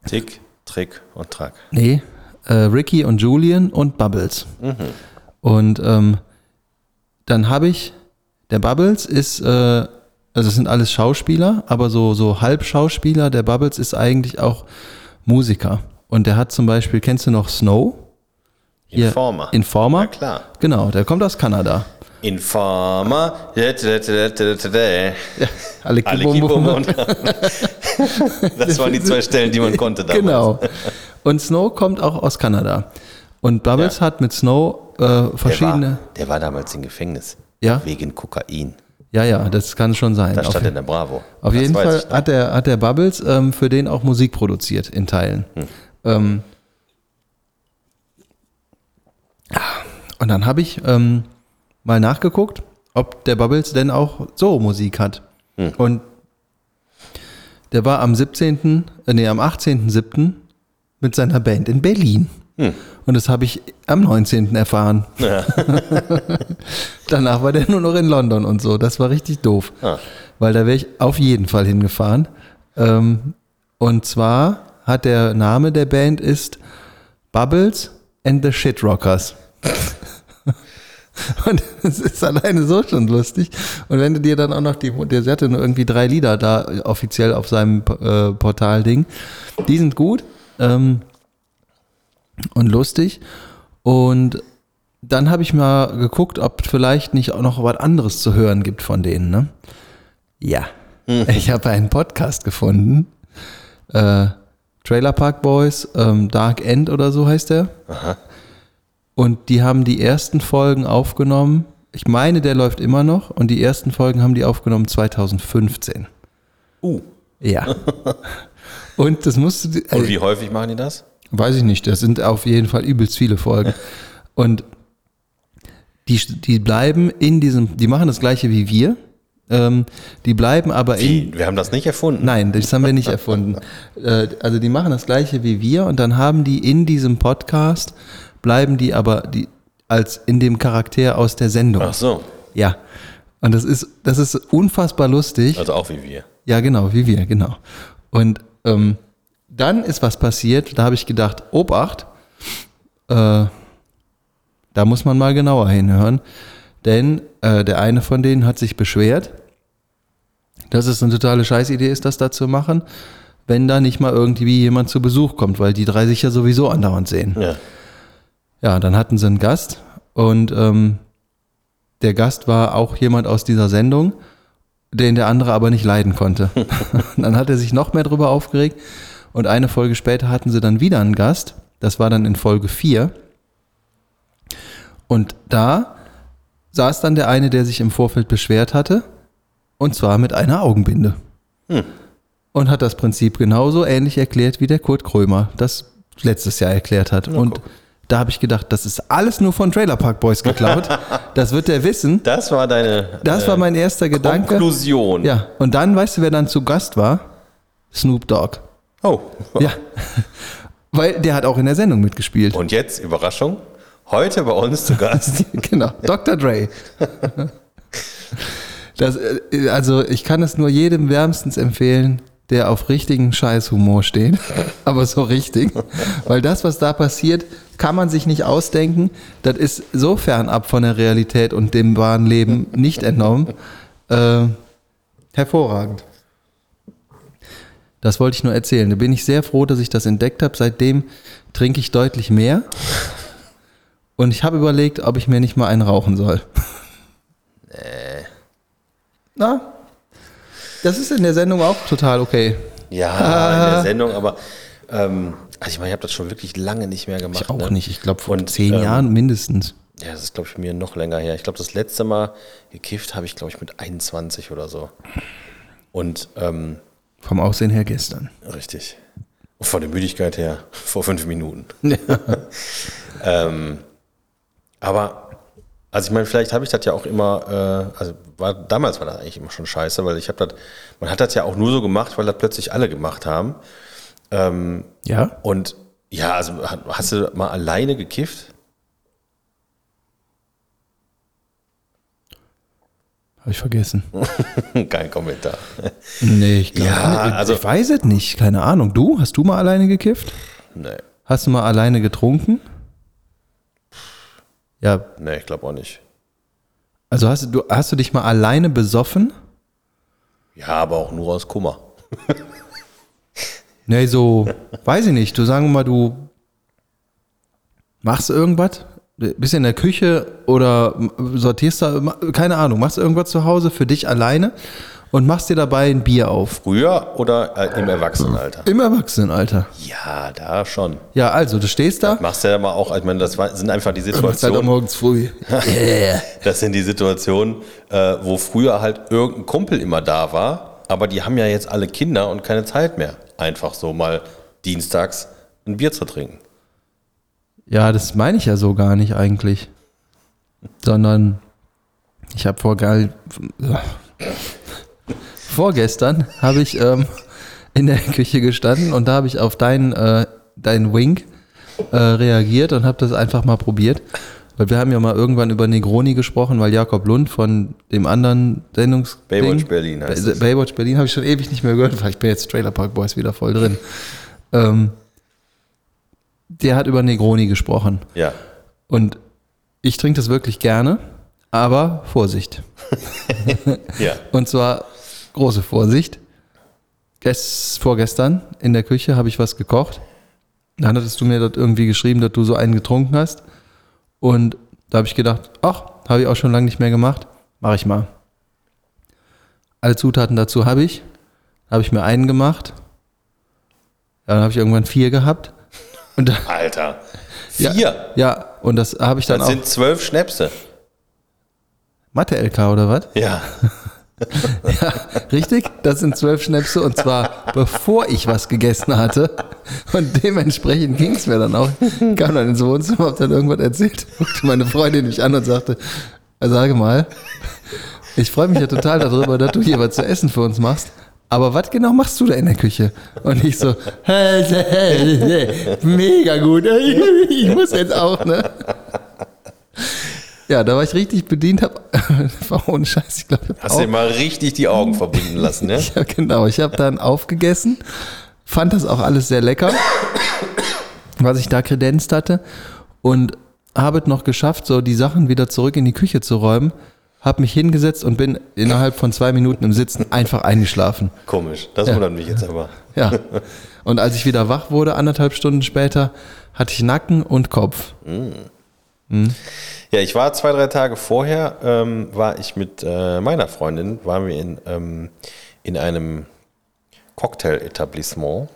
Tick, Trick und Track. Nee, äh, Ricky und Julian und Bubbles. Und ähm, dann habe ich, der Bubbles ist, äh, also es sind alles Schauspieler, aber so, so Halbschauspieler. Der Bubbles ist eigentlich auch Musiker. Und der hat zum Beispiel, kennst du noch Snow? Hier, Informer. Informer? Na klar. Genau, der kommt aus Kanada. Informer. Ja, alle Alle Kibum- Das waren die zwei Stellen, die man konnte damals. Genau. Und Snow kommt auch aus Kanada. Und Bubbles Ja. hat mit Snow äh, Der verschiedene. war, der war damals im Gefängnis. Ja? Wegen Kokain. Ja, ja, das kann schon sein. Da Auf, stand in der Bravo. auf Das jeden Fall hat der, hat der Bubbles ähm, für den auch Musik produziert in Teilen. Hm. Ähm, und dann habe ich ähm, mal nachgeguckt, ob der Bubbles denn auch so Musik hat. Hm. Und der war am 17., äh, nee, am 18.07. mit seiner Band in Berlin. Hm. Und das habe ich am 19. erfahren. Danach war der nur noch in London und so. Das war richtig doof. Ah. Weil da wäre ich auf jeden Fall hingefahren. Ähm, und zwar hat der Name der Band ist Bubbles and the Shitrockers. Und es ist alleine so schon lustig. Und wenn du dir dann auch noch die, der hatte nur irgendwie drei Lieder da offiziell auf seinem äh, Portal-Ding. Die sind gut ähm, und lustig. Und dann habe ich mal geguckt, ob vielleicht nicht auch noch was anderes zu hören gibt von denen. Ne? Ja, ich habe einen Podcast gefunden. Äh, Trailer Park Boys, ähm, Dark End oder so heißt der. Und die haben die ersten Folgen aufgenommen. Ich meine, der läuft immer noch. Und die ersten Folgen haben die aufgenommen 2015. Uh. Ja. Und das musst du. Und wie häufig machen die das? Weiß ich nicht, das sind auf jeden Fall übelst viele Folgen. Und die, die bleiben in diesem, die machen das gleiche wie wir. Ähm, die bleiben aber in. Wie? Wir haben das nicht erfunden. Nein, das haben wir nicht erfunden. Äh, also die machen das gleiche wie wir und dann haben die in diesem Podcast, bleiben die aber die, als in dem Charakter aus der Sendung. Ach so. Ja. Und das ist, das ist unfassbar lustig. Also auch wie wir. Ja, genau, wie wir, genau. Und ähm, dann ist was passiert, da habe ich gedacht, Obacht, äh, da muss man mal genauer hinhören. Denn äh, der eine von denen hat sich beschwert, dass es eine totale Scheißidee ist, das da zu machen, wenn da nicht mal irgendwie jemand zu Besuch kommt, weil die drei sich ja sowieso andauernd sehen. Ja. Ja, dann hatten sie einen Gast und ähm, der Gast war auch jemand aus dieser Sendung, den der andere aber nicht leiden konnte. dann hat er sich noch mehr drüber aufgeregt und eine Folge später hatten sie dann wieder einen Gast. Das war dann in Folge 4. Und da saß dann der eine, der sich im Vorfeld beschwert hatte, und zwar mit einer Augenbinde. Und hat das Prinzip genauso ähnlich erklärt, wie der Kurt Krömer das letztes Jahr erklärt hat. und da habe ich gedacht, das ist alles nur von Trailer Park Boys geklaut. das wird der wissen. Das war deine Das war mein erster Gedanke. Konklusion. Ja, und dann weißt du, wer dann zu Gast war? Snoop Dogg. Oh. Ja. Weil der hat auch in der Sendung mitgespielt. Und jetzt, Überraschung, heute bei uns zu Gast. genau, Dr. Dre. Das, äh, also ich kann es nur jedem wärmstens empfehlen, der auf richtigen Scheißhumor steht. Aber so richtig. Weil das, was da passiert, kann man sich nicht ausdenken. Das ist so fernab von der Realität und dem wahren Leben nicht entnommen. Äh, hervorragend. Das wollte ich nur erzählen. Da bin ich sehr froh, dass ich das entdeckt habe. Seitdem trinke ich deutlich mehr. Und ich habe überlegt, ob ich mir nicht mal einen rauchen soll. Na, das ist in der Sendung auch total okay. Ja, in der Sendung, aber ähm, also ich meine, ich habe das schon wirklich lange nicht mehr gemacht. Ich auch ne? nicht. Ich glaube, vor Und, zehn ähm, Jahren mindestens. Ja, das ist, glaube ich, mir noch länger her. Ich glaube, das letzte Mal gekifft habe ich, glaube ich, mit 21 oder so. Und ähm, Vom Aussehen her gestern. richtig. Von der Müdigkeit her vor fünf Minuten. ähm, aber, also ich meine, vielleicht habe ich das ja auch immer, äh, also war, damals war das eigentlich immer schon scheiße, weil ich habe das, man hat das ja auch nur so gemacht, weil das plötzlich alle gemacht haben. Ähm, Ja? und ja, also hast du mal alleine gekifft? Habe ich vergessen. Kein Kommentar. Nee, ich glaube Ja, nicht. also- ich weiß es nicht. Keine Ahnung. Du? Hast du mal alleine gekifft? Nee, Hast du mal alleine getrunken? Ja, nee, ich glaube auch nicht. also hast du, hast du dich mal alleine besoffen? Ja, aber auch nur aus Kummer. Nee, so, weiß ich nicht. Du sagen wir mal, du machst irgendwas, bist in der Küche oder sortierst da, keine Ahnung, machst irgendwas zu Hause für dich alleine und machst dir dabei ein Bier auf. Früher oder äh, im Erwachsenenalter? Im Erwachsenenalter. Ja, da schon. Ja, also, du stehst da, Machst du ja mal auch, ich meine, das sind einfach die halt Situationen, morgens früh. Yeah. das sind die Situationen, äh, wo früher halt irgendein Kumpel immer da war, aber die haben ja jetzt alle Kinder und keine Zeit mehr, einfach so mal dienstags ein Bier zu trinken. Ja, das meine ich ja so gar nicht eigentlich. Sondern ich habe vor geil. Vorgestern habe ich ähm, in der Küche gestanden und da habe ich auf deinen äh, deinen Wink äh, reagiert und habe das einfach mal probiert. Weil wir haben ja mal irgendwann über Negroni gesprochen, weil Jakob Lund von dem anderen Sendungs Baywatch Berlin heißt Bay-. Baywatch Berlin habe ich schon ewig nicht mehr gehört, weil ich bin jetzt Trailer Park Boys wieder voll drin. Ähm, der hat über Negroni gesprochen. Ja. Und ich trinke das wirklich gerne, aber Vorsicht. Ja. Und zwar große Vorsicht. Gest, vorgestern in der Küche habe ich was gekocht. Dann hattest du mir dort irgendwie geschrieben, dass du so einen getrunken hast. Und da habe ich gedacht, ach, habe ich auch schon lange nicht mehr gemacht. Mache ich mal. Alle Zutaten dazu habe ich. Habe ich mir einen gemacht. Ja, dann habe ich irgendwann vier gehabt. Und Alter. Ja. Vier. ja, und das habe ich dann Das auch. sind zwölf Schnäpse. Mathe-LK oder was? Ja. Ja, richtig. Das sind zwölf Schnäpse und zwar bevor ich was gegessen hatte. Und dementsprechend ging es mir dann auch. Kam dann ins Wohnzimmer, hab dann irgendwas erzählt. Guckte meine Freundin mich an und sagte, "Also sage mal, ich freue mich ja total darüber, dass du hier was zu essen für uns machst. Aber was genau machst du da in der Küche? Und ich so, mega gut. Ich muss jetzt auch, ne? Ja, da war ich richtig bedient, hab, war ohne Scheiß, ich glaube, Hast du dir mal richtig die Augen verbinden lassen, ne? ja, genau. Ich habe dann aufgegessen, fand das auch alles sehr lecker, was ich da kredenzt hatte. Und habe es noch geschafft, so die Sachen wieder zurück in die Küche zu räumen. Habe mich hingesetzt und bin innerhalb von zwei Minuten im Sitzen einfach eingeschlafen. Komisch, das wundert mich jetzt aber. Ja. Und als ich wieder wach wurde, anderthalb Stunden später, hatte ich Nacken und Kopf. Ja, ich war zwei, drei Tage vorher, ähm, war ich mit äh, meiner Freundin, waren wir in, ähm, in einem Cocktail-Etablissement,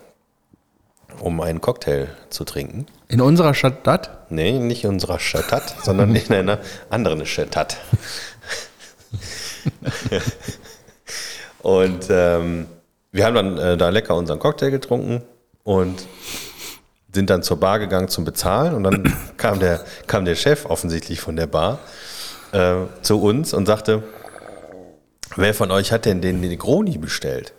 um einen Cocktail zu trinken. In unserer Stadt, Nee, nicht in unserer Stadt, sondern in einer anderen Stadt. und ähm, wir haben dann äh, da lecker unseren Cocktail getrunken und sind dann zur Bar gegangen zum Bezahlen und dann kam der, kam der Chef offensichtlich von der Bar äh, zu uns und sagte, wer von euch hat denn den Negroni bestellt?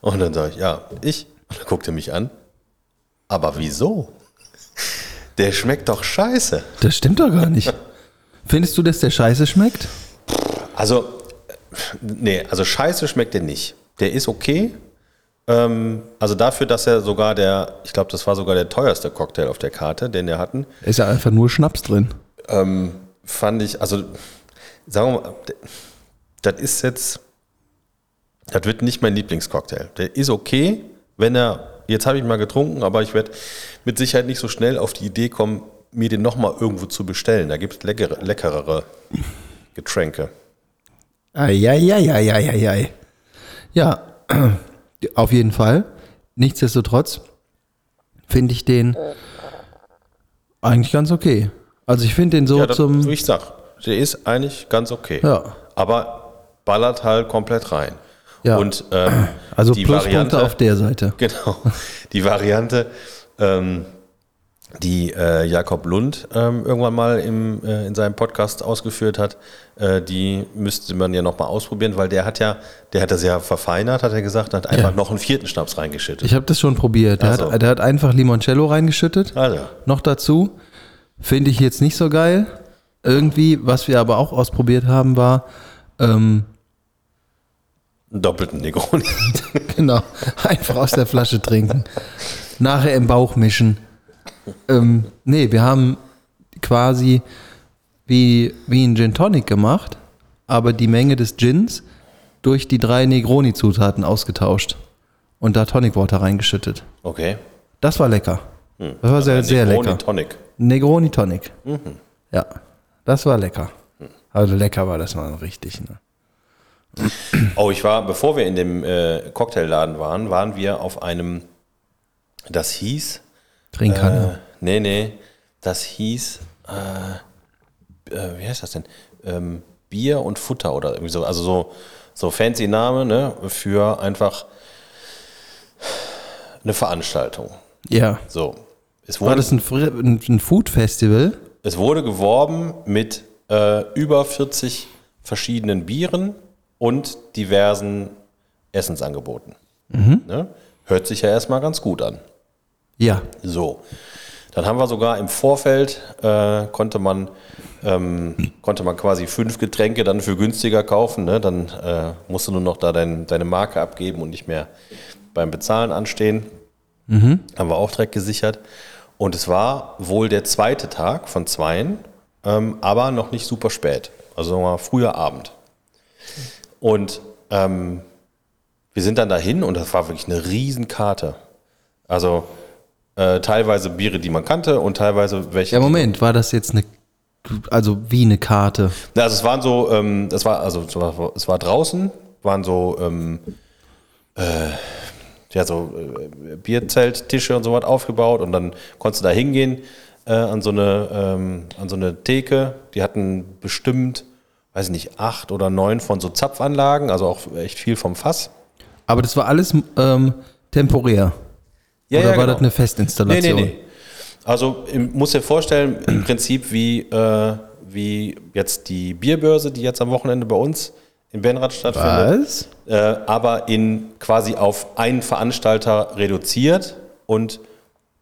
Und dann sage ich, ja, ich. Und dann guckte er mich an, aber wieso? Der schmeckt doch scheiße. das stimmt doch gar nicht. Findest du, dass der scheiße schmeckt? Also, äh, nee, also scheiße schmeckt der nicht. Der ist okay. Ähm, also dafür, dass er sogar der, ich glaube, das war sogar der teuerste Cocktail auf der Karte, den wir hatten, Ist ja einfach nur Schnaps drin. ähm, fand ich, also sagen wir mal, das ist jetzt, das wird nicht mein Lieblingscocktail. Der ist okay, wenn er, jetzt habe ich mal getrunken, aber ich werde mit Sicherheit nicht so schnell auf die Idee kommen, mir den nochmal irgendwo zu bestellen. Da gibt es leckere, leckerere Getränke. Eieieiei. Ja, auf jeden Fall. Nichtsdestotrotz finde ich den eigentlich ganz okay. Also ich finde den so Ja, das, zum. wie ich sag, der ist eigentlich ganz okay. Ja. Aber ballert halt komplett rein. Ja. Und ähm, Also die Pluspunkte Variante, auf der Seite. Genau. Die Variante, ähm, die äh, Jakob Lund ähm, irgendwann mal im, äh, in seinem Podcast ausgeführt hat, äh, die müsste man ja nochmal ausprobieren, weil der hat ja, der hat das ja verfeinert, hat er gesagt, hat einfach Ja. noch einen vierten Schnaps reingeschüttet. Ich habe das schon probiert. Der, so. hat, der hat einfach Limoncello reingeschüttet. also, Noch dazu. Finde ich jetzt nicht so geil. Irgendwie, was wir aber auch ausprobiert haben, war, ähm, einen doppelten Negroni. genau, einfach aus der Flasche trinken. Nachher im Bauch mischen. Ähm, nee, wir haben quasi wie, wie ein Gin Tonic gemacht, aber die Menge des Gins durch die drei Negroni-Zutaten ausgetauscht und da Tonic Water reingeschüttet. Okay. Das war lecker. Das war sehr, sehr Negroni lecker. Tonic. Negroni Tonic. Ja, das war lecker. Also lecker war das mal richtig. Ne? Oh, ich war, bevor wir in dem äh, Cocktailladen waren, waren wir auf einem, das hieß, Trinkkanne. Äh, nee, nee. Das hieß, äh, äh, wie heißt das denn? Ähm, Bier und Futter oder irgendwie so. Also so, so fancy Name, ne? Für einfach eine Veranstaltung. ja. So. Es War wurde, das ein, ein, ein Food Festival? es wurde geworben mit äh, über 40 verschiedenen Bieren und diversen Essensangeboten. Ne? Hört sich ja erstmal ganz gut an. Ja. So, dann haben wir sogar im Vorfeld, äh, konnte, man, ähm, konnte man quasi fünf Getränke dann für günstiger kaufen. Ne? Dann äh, musst du nur noch da dein, deine Marke abgeben und nicht mehr beim Bezahlen anstehen. Haben wir auch direkt gesichert. Und es war wohl der zweite Tag von zweien, ähm, aber noch nicht super spät. Also mal früher Abend. Und ähm, wir sind dann dahin und das war wirklich eine Riesenkarte. Also äh, teilweise Biere, die man kannte und teilweise welche. Ja, Moment, war das jetzt eine, also wie eine Karte? Na, Also es waren so, ähm, das war, also es war, es war draußen, waren so, ähm, äh, ja, so äh, Bierzelttische und so was aufgebaut und dann konntest du da hingehen äh, an, so eine, ähm, an so eine Theke. Die hatten bestimmt, weiß ich nicht, acht oder neun von so Zapfanlagen, also auch echt viel vom Fass. Aber das war alles ähm, temporär. Ja, Oder ja, war genau. das eine Festinstallation? Nee, nee, nee. Also muss dir vorstellen, im Prinzip wie, äh, wie jetzt die Bierbörse, die jetzt am Wochenende bei uns in Benrath stattfindet. Was? Äh, aber in quasi auf einen Veranstalter reduziert und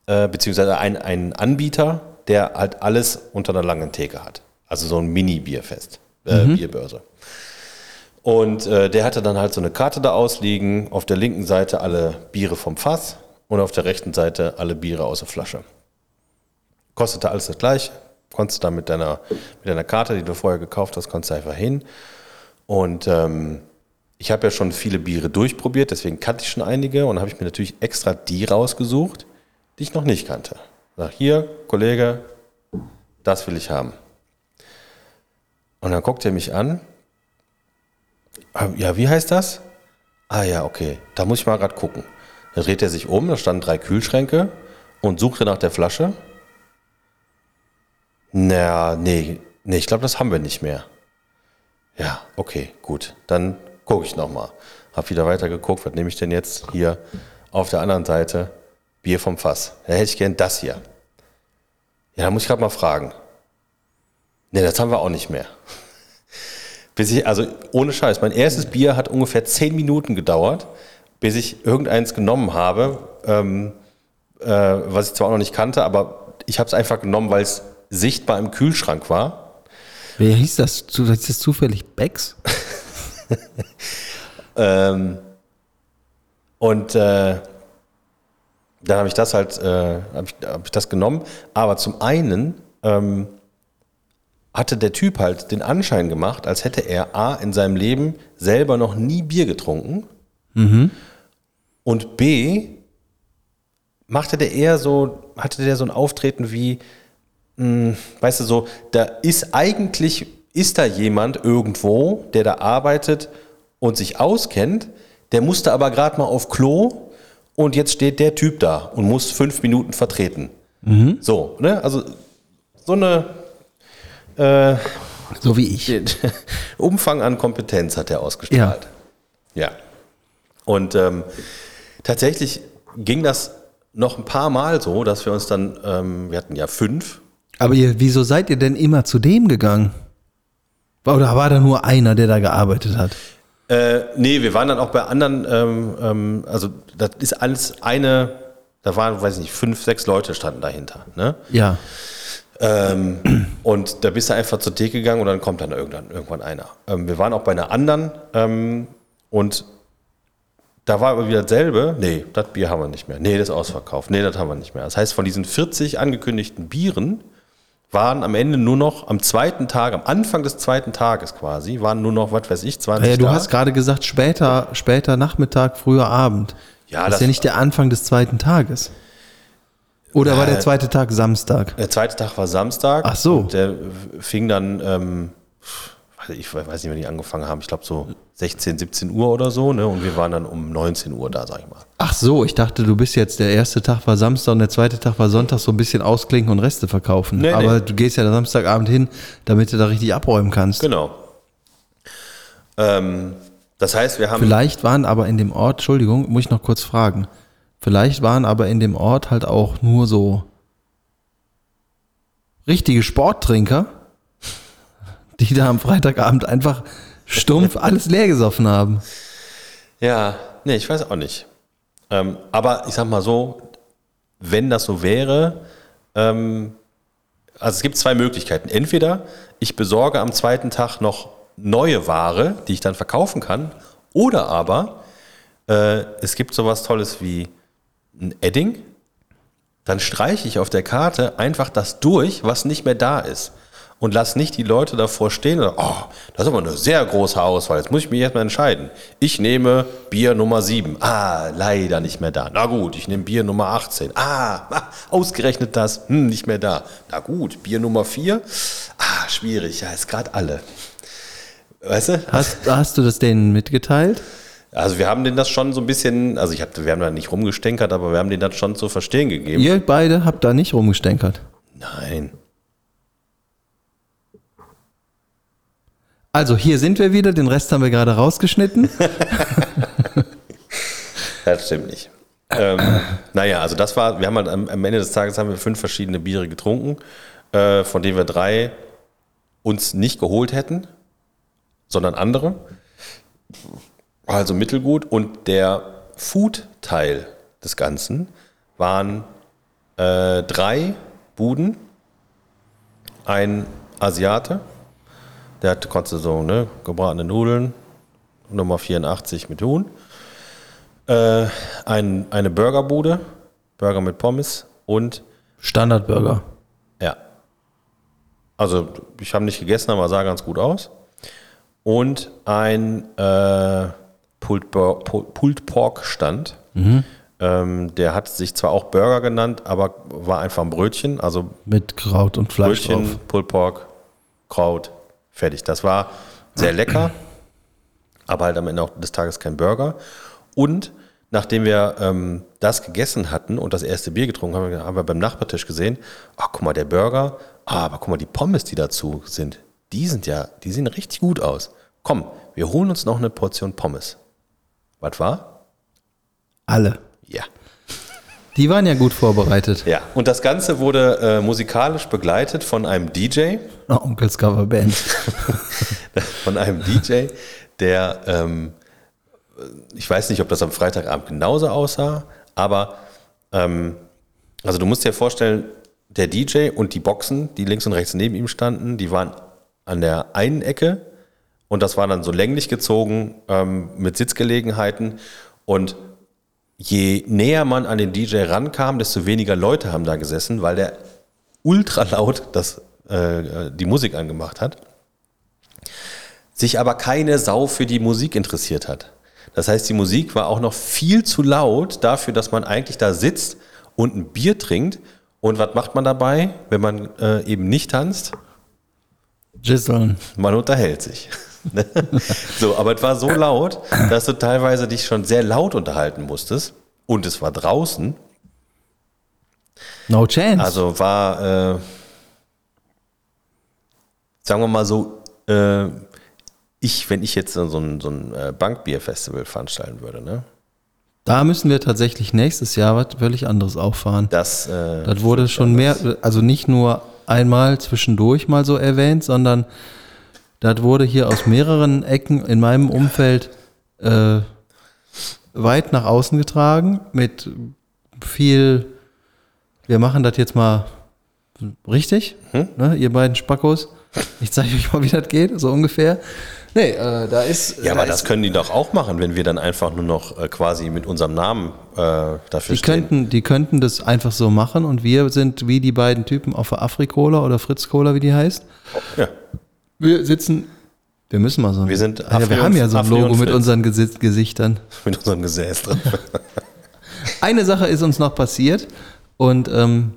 äh, beziehungsweise ein, einen Anbieter, der halt alles unter einer langen Theke hat. Also so ein Mini-Bierfest, äh, Bierbörse. Und äh, der hatte dann halt so eine Karte da ausliegen. Auf der linken Seite alle Biere vom Fass und auf der rechten Seite alle Biere aus der Flasche. Kostete alles das gleiche. Konntest da mit deiner, mit deiner Karte, die du vorher gekauft hast, konntest du einfach hin. Und ähm, ich habe ja schon viele Biere durchprobiert, deswegen kannte ich schon einige und habe ich mir natürlich extra die rausgesucht, die ich noch nicht kannte. Sag hier, Kollege, das will ich haben. Und dann guckt er mich an. Ähm, Ja, wie heißt das? Ah ja, okay, da muss ich mal gerade gucken. Dann dreht er sich um, da standen drei Kühlschränke und suchte nach der Flasche. Na, nee, nee, ich glaube, das haben wir nicht mehr. Ja, okay, gut. Dann gucke ich nochmal. Hab wieder weiter geguckt, was nehme ich denn jetzt hier auf der anderen Seite? Bier vom Fass. Da hätte ich gern das hier. Ja, da muss ich gerade mal fragen. Nee, das haben wir auch nicht mehr. Bis ich, also ohne Scheiß, mein erstes Bier hat ungefähr zehn Minuten gedauert, bis ich irgendeins genommen habe, ähm, äh, was ich zwar auch noch nicht kannte, aber ich habe es einfach genommen, weil es sichtbar im Kühlschrank war. Wer hieß das? Ist das zufällig Becks? Ähm, und äh, dann habe ich das halt, äh, habe ich, hab ich das genommen. Aber zum einen ähm, hatte der Typ halt den Anschein gemacht, als hätte er A in seinem Leben selber noch nie Bier getrunken. Und B machte der eher so, hatte der so ein Auftreten wie, mh, weißt du, so, da ist eigentlich, ist da jemand irgendwo, der da arbeitet und sich auskennt, der musste aber gerade mal auf Klo und jetzt steht der Typ da und muss fünf Minuten vertreten. So, ne? Also so eine äh, So wie ich. Umfang an Kompetenz hat er ausgestrahlt. Ja. Und ähm, tatsächlich ging das noch ein paar Mal so, dass wir uns dann, ähm, wir hatten ja fünf. Aber ihr, wieso seid ihr denn immer zu dem gegangen? Oder war da nur einer, der da gearbeitet hat? Äh, nee, wir waren dann auch bei anderen, ähm, ähm, also das ist alles eine, da waren, weiß ich nicht, fünf, sechs Leute standen dahinter. Ne? Ja. Ähm, und da bist du einfach zur Theke gegangen und dann kommt dann irgendwann, irgendwann einer. Ähm, wir waren auch bei einer anderen ähm, und da war aber wieder dasselbe. Nee, das Bier haben wir nicht mehr. Nee, das ist ausverkauft. Nee, das haben wir nicht mehr. Das heißt, von diesen 40 angekündigten Bieren waren am Ende nur noch am zweiten Tag, am Anfang des zweiten Tages quasi, waren nur noch, was weiß ich, 20 Ja, du da. hast gerade gesagt, später, später Nachmittag, früher Abend. Ja, das ist ja nicht der Anfang des zweiten Tages. Oder war der Äh, zweite Tag Samstag? Der zweite Tag war Samstag. Ach so. Der fing dann, ähm, ich weiß nicht, wann die angefangen haben, ich glaube so 16, 17 Uhr oder so. Ne? Und wir waren dann um 19 Uhr da, sag ich mal. Ach so, ich dachte, du bist jetzt, der erste Tag war Samstag und der zweite Tag war Sonntag, so ein bisschen ausklinken und Reste verkaufen. Nee, Aber nee. du gehst ja Samstagabend hin, damit du da richtig abräumen kannst. Genau. Ähm, das heißt, wir haben. Vielleicht waren aber in dem Ort, Entschuldigung, muss ich noch kurz fragen, vielleicht waren aber in dem Ort halt auch nur so richtige Sporttrinker, die da am Freitagabend einfach stumpf alles leer gesoffen haben. Ja, nee, ich weiß auch nicht. Ähm, aber ich sag mal so, wenn das so wäre, ähm, also es gibt zwei Möglichkeiten. Entweder ich besorge am zweiten Tag noch neue Ware, die ich dann verkaufen kann, oder aber äh, es gibt sowas Tolles wie ein Edding. Dann streiche ich auf der Karte einfach das durch, was nicht mehr da ist. Und lass nicht die Leute davor stehen und oh, das ist aber eine sehr große Auswahl. Jetzt muss ich mich erstmal entscheiden. Ich nehme Bier Nummer 7. Ah, leider nicht mehr da. Na gut, ich nehme Bier Nummer 18. Ah, ah, ausgerechnet das. Hm, nicht mehr da. Na gut, Bier Nummer 4. Ah, schwierig. Ja, ist gerade alle. Weißt du? Hast, hast du das denen mitgeteilt? Also wir haben denen das schon so ein bisschen, also ich hab, wir haben da nicht rumgestänkert, aber wir haben denen das schon zu verstehen gegeben. Ihr beide habt da nicht rumgestänkert. Nein. Also hier sind wir wieder, den Rest haben wir gerade rausgeschnitten. Das stimmt nicht. ähm, naja, also das war, wir haben halt am, am Ende des Tages haben wir fünf verschiedene Biere getrunken, äh, von denen wir drei uns nicht geholt hätten, sondern andere. Also mittelgut. Und der Food-Teil des Ganzen waren äh, drei Buden, ein Asiate, der hat, konntest du so, ne, gebratene Nudeln, Nummer 84 mit Huhn. Äh, ein, eine Burgerbude, Burger mit Pommes und Standardburger. ja. Also ich habe nicht gegessen, aber sah ganz gut aus. Und ein äh, Pulled, Por- Pu- Pulled Pork Stand. Ähm, der hat sich zwar auch Burger genannt, aber war einfach ein Brötchen. Also Mit Kraut und Fleisch Brötchen, drauf. Pulled Pork, Kraut, fertig. Das war sehr lecker, aber halt am Ende auch des Tages kein Burger. Und nachdem wir ähm, das gegessen hatten und das erste Bier getrunken haben, haben wir beim Nachbartisch gesehen, ach guck mal, der Burger, ah, aber guck mal, die Pommes, die dazu sind, die sind ja, die sehen richtig gut aus. Komm, wir holen uns noch eine Portion Pommes. Was war? Alle. Ja. Die waren ja gut vorbereitet. Ja, und das Ganze wurde äh, musikalisch begleitet von einem DJ, Oh, Onkels Coverband. von einem DJ, der, ähm, ich weiß nicht, ob das am Freitagabend genauso aussah, aber ähm, also du musst dir vorstellen, der DJ und die Boxen, die links und rechts neben ihm standen, die waren an der einen Ecke und das war dann so länglich gezogen ähm, mit Sitzgelegenheiten und je näher man an den DJ rankam, desto weniger Leute haben da gesessen, weil der ultra laut das, äh, die Musik angemacht hat sich aber keine Sau für die Musik interessiert hat. Das heißt, die Musik war auch noch viel zu laut dafür, dass man eigentlich da sitzt und ein Bier trinkt. Und was macht man dabei, wenn man äh, eben nicht tanzt? Gisseln. Man unterhält sich. Ne? so, aber es war so laut, dass du teilweise dich schon sehr laut unterhalten musstest. Und es war draußen. No chance. Also war, äh, sagen wir mal so, äh, ich, wenn ich jetzt so ein, so ein äh, Bankbier-Festival veranstalten würde, ne? da müssen wir tatsächlich nächstes Jahr was völlig anderes auffahren. Das, äh, Das wurde schon mehr, also nicht nur einmal zwischendurch mal so erwähnt, sondern das wurde hier aus mehreren Ecken in meinem Umfeld äh, weit nach außen getragen mit viel, wir machen das jetzt mal richtig, ne, ihr beiden Spackos. Ich zeige euch mal, wie das geht, so ungefähr. Nee, äh, da ist. ja, da aber das ist, können die doch auch machen, wenn wir dann einfach nur noch äh, quasi mit unserem Namen äh, dafür die stehen. könnten, die könnten das einfach so machen und wir sind wie die beiden Typen auf der Afri-Cola oder Fritz-Cola, wie die heißt. Ja. Wir sitzen. Wir müssen mal so. ein- Wir sind ja, Afri wir haben ja so ein Afri Logo mit unseren Gesi Gesichtern. Mit unserem Gesäß drin. Eine Sache ist uns noch passiert und ähm,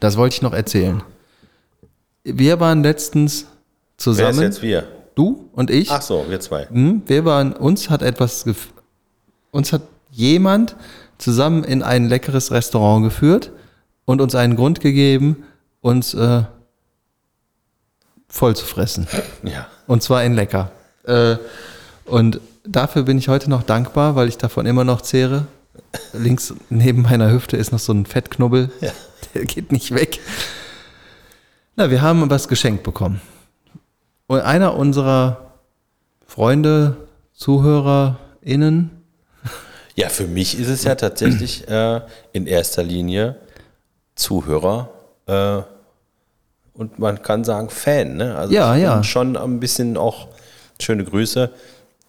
das wollte ich noch erzählen. Wir waren letztens Wer ist zusammen, jetzt wir? du und ich. Ach so, wir zwei. Hm, wir waren, uns hat etwas, gef- uns hat jemand zusammen in ein leckeres Restaurant geführt und uns einen Grund gegeben, uns äh, voll zu fressen. Ja. Und zwar in lecker. Äh, und dafür bin ich heute noch dankbar, weil ich davon immer noch zehre. Links neben meiner Hüfte ist noch so ein Fettknubbel. Ja. Der geht nicht weg. Na, wir haben was geschenkt bekommen. Und einer unserer Freunde, ZuhörerInnen, Ja, für mich ist es ja tatsächlich äh, in erster Linie Zuhörer äh, und man kann sagen Fan. Ne? Also Ja, ja. schon ein bisschen auch, schöne Grüße,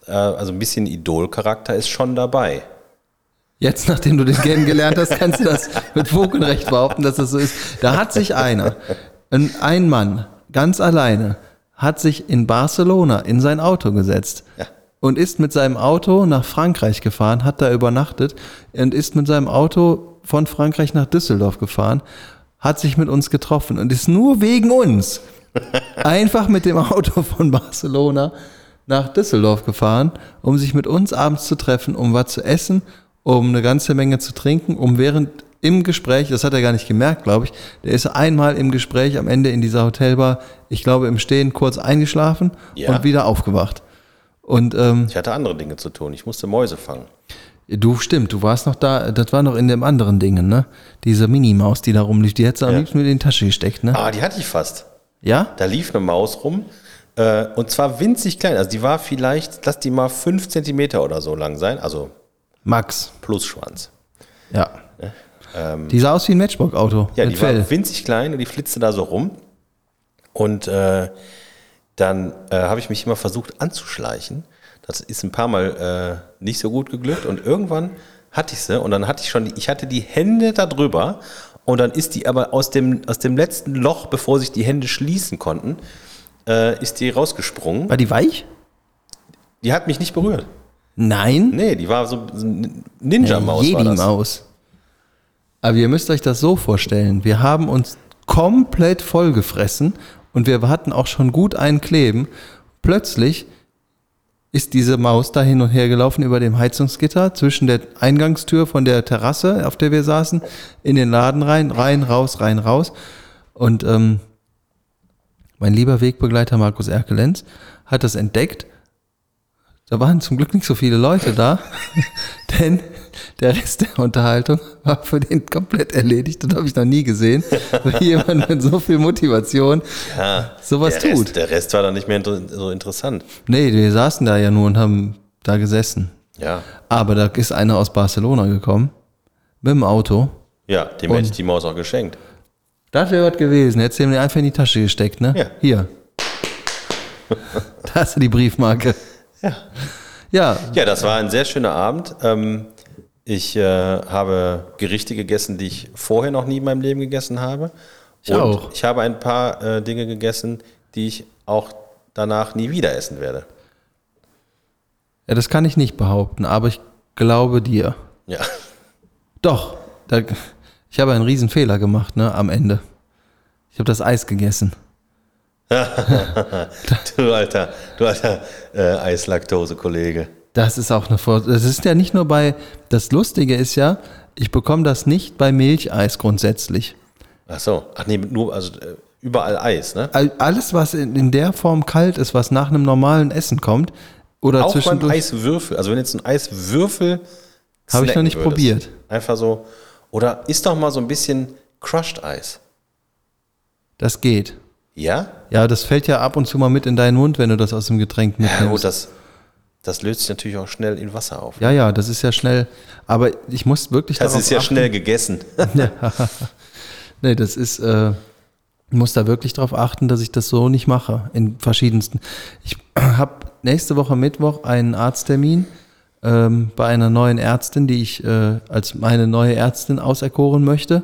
äh, also ein bisschen Idolcharakter ist schon dabei. Jetzt, nachdem du den kennengelernt hast, kannst du das mit Fug und Recht behaupten, dass das so ist. Da hat sich einer, ein, ein Mann, ganz alleine, hat sich in Barcelona in sein Auto gesetzt Ja. und ist mit seinem Auto nach Frankreich gefahren, hat da übernachtet und ist mit seinem Auto von Frankreich nach Düsseldorf gefahren, hat sich mit uns getroffen und ist nur wegen uns einfach mit dem Auto von Barcelona nach Düsseldorf gefahren, um sich mit uns abends zu treffen, um was zu essen, um eine ganze Menge zu trinken, um während im Gespräch, das hat er gar nicht gemerkt, glaube ich, der ist einmal im Gespräch am Ende in dieser Hotelbar, ich glaube im Stehen kurz eingeschlafen Ja. und wieder aufgewacht. Und ähm, Ich hatte andere Dinge zu tun. Ich musste Mäuse fangen. Du stimmt, du warst noch da, das war noch in dem anderen Dingen, ne? Diese Minimaus, die da rumlief, die hättest du am Ja. liebsten mit in die Tasche gesteckt, ne? Ah, die hatte ich fast. Ja? Da lief eine Maus rum. Äh, und zwar winzig klein. Also die war vielleicht, lass die mal fünf Zentimeter oder so lang sein. Also Max. plus Schwanz. Ja. die sah aus wie ein Matchbox-Auto. Ähm, Ja, die Fell. war winzig klein und die flitzte da so rum. Und äh, dann äh, habe ich mich immer versucht anzuschleichen. Das ist ein paar Mal äh, nicht so gut geglückt und irgendwann hatte ich sie und dann hatte ich schon, die, ich hatte die Hände da drüber und dann ist die aber aus dem, aus dem letzten Loch, bevor sich die Hände schließen konnten, äh, ist die rausgesprungen. War die weich? Die hat mich nicht berührt. Nein. Nee, die war so Ninja-Maus. das. Jedi-Maus. Aber ihr müsst euch das so vorstellen. Wir haben uns komplett vollgefressen und wir hatten auch schon gut einen Kleben. Plötzlich ist diese Maus da hin und her gelaufen über dem Heizungsgitter zwischen der Eingangstür von der Terrasse, auf der wir saßen, in den Laden rein, rein, raus, rein, raus. Und ähm, mein lieber Wegbegleiter Markus Erkelenz hat das entdeckt da waren zum Glück nicht so viele Leute da, denn der Rest der Unterhaltung war für den komplett erledigt. Das habe ich noch nie gesehen, wie jemand mit so viel Motivation Ja, sowas der tut. Rest, der Rest war dann nicht mehr so interessant. Nee, wir saßen da ja nur und haben da gesessen. Ja, Aber da ist einer aus Barcelona gekommen mit dem Auto. ja dem hätte ich die Maus auch geschenkt. Das wäre was gewesen. Hättest du ihm einfach in die Tasche gesteckt, ne? Ja. Hier. Da hast du die Briefmarke. Ja. Ja, Ja, das war ein sehr schöner Abend. Ähm, ich äh, habe Gerichte gegessen, die ich vorher noch nie in meinem Leben gegessen habe. Ich Und auch. ich habe ein paar äh, Dinge gegessen, die ich auch danach nie wieder essen werde. ja, das kann ich nicht behaupten, aber ich glaube dir. Ja. Doch, da, ich habe einen riesen Fehler gemacht, ne, am Ende. Ich habe das Eis gegessen. Du alter, du alter äh, Eislaktose-Kollege. Das ist auch eine Vor Das ist ja nicht nur bei, das Lustige ist ja, ich bekomme das nicht bei Milcheis grundsätzlich. Ach so. Ach nee, nur, also äh, überall Eis, ne? All- Alles, was in, in der Form kalt ist, was nach einem normalen Essen kommt, oder Auch beim zwischendurch, Eiswürfel. Also wenn jetzt ein Eiswürfel. Habe ich noch nicht probiert. Einfach so. Oder isst doch mal so ein bisschen Crushed Eis. das geht. Ja? Ja, das fällt ja ab und zu mal mit in deinen Mund, wenn du das aus dem Getränk Ja, mitnimmst. gut, das, das löst sich natürlich auch schnell in Wasser auf. Ja, ja, das ist ja schnell. Aber ich muss wirklich Das darauf ist ja achten. schnell gegessen. Nee, das ist, äh, ich muss da wirklich darauf achten, dass ich das so nicht mache. In verschiedensten. Ich habe nächste Woche Mittwoch einen Arzttermin ähm, bei einer neuen Ärztin, die ich äh, als meine neue Ärztin auserkoren möchte.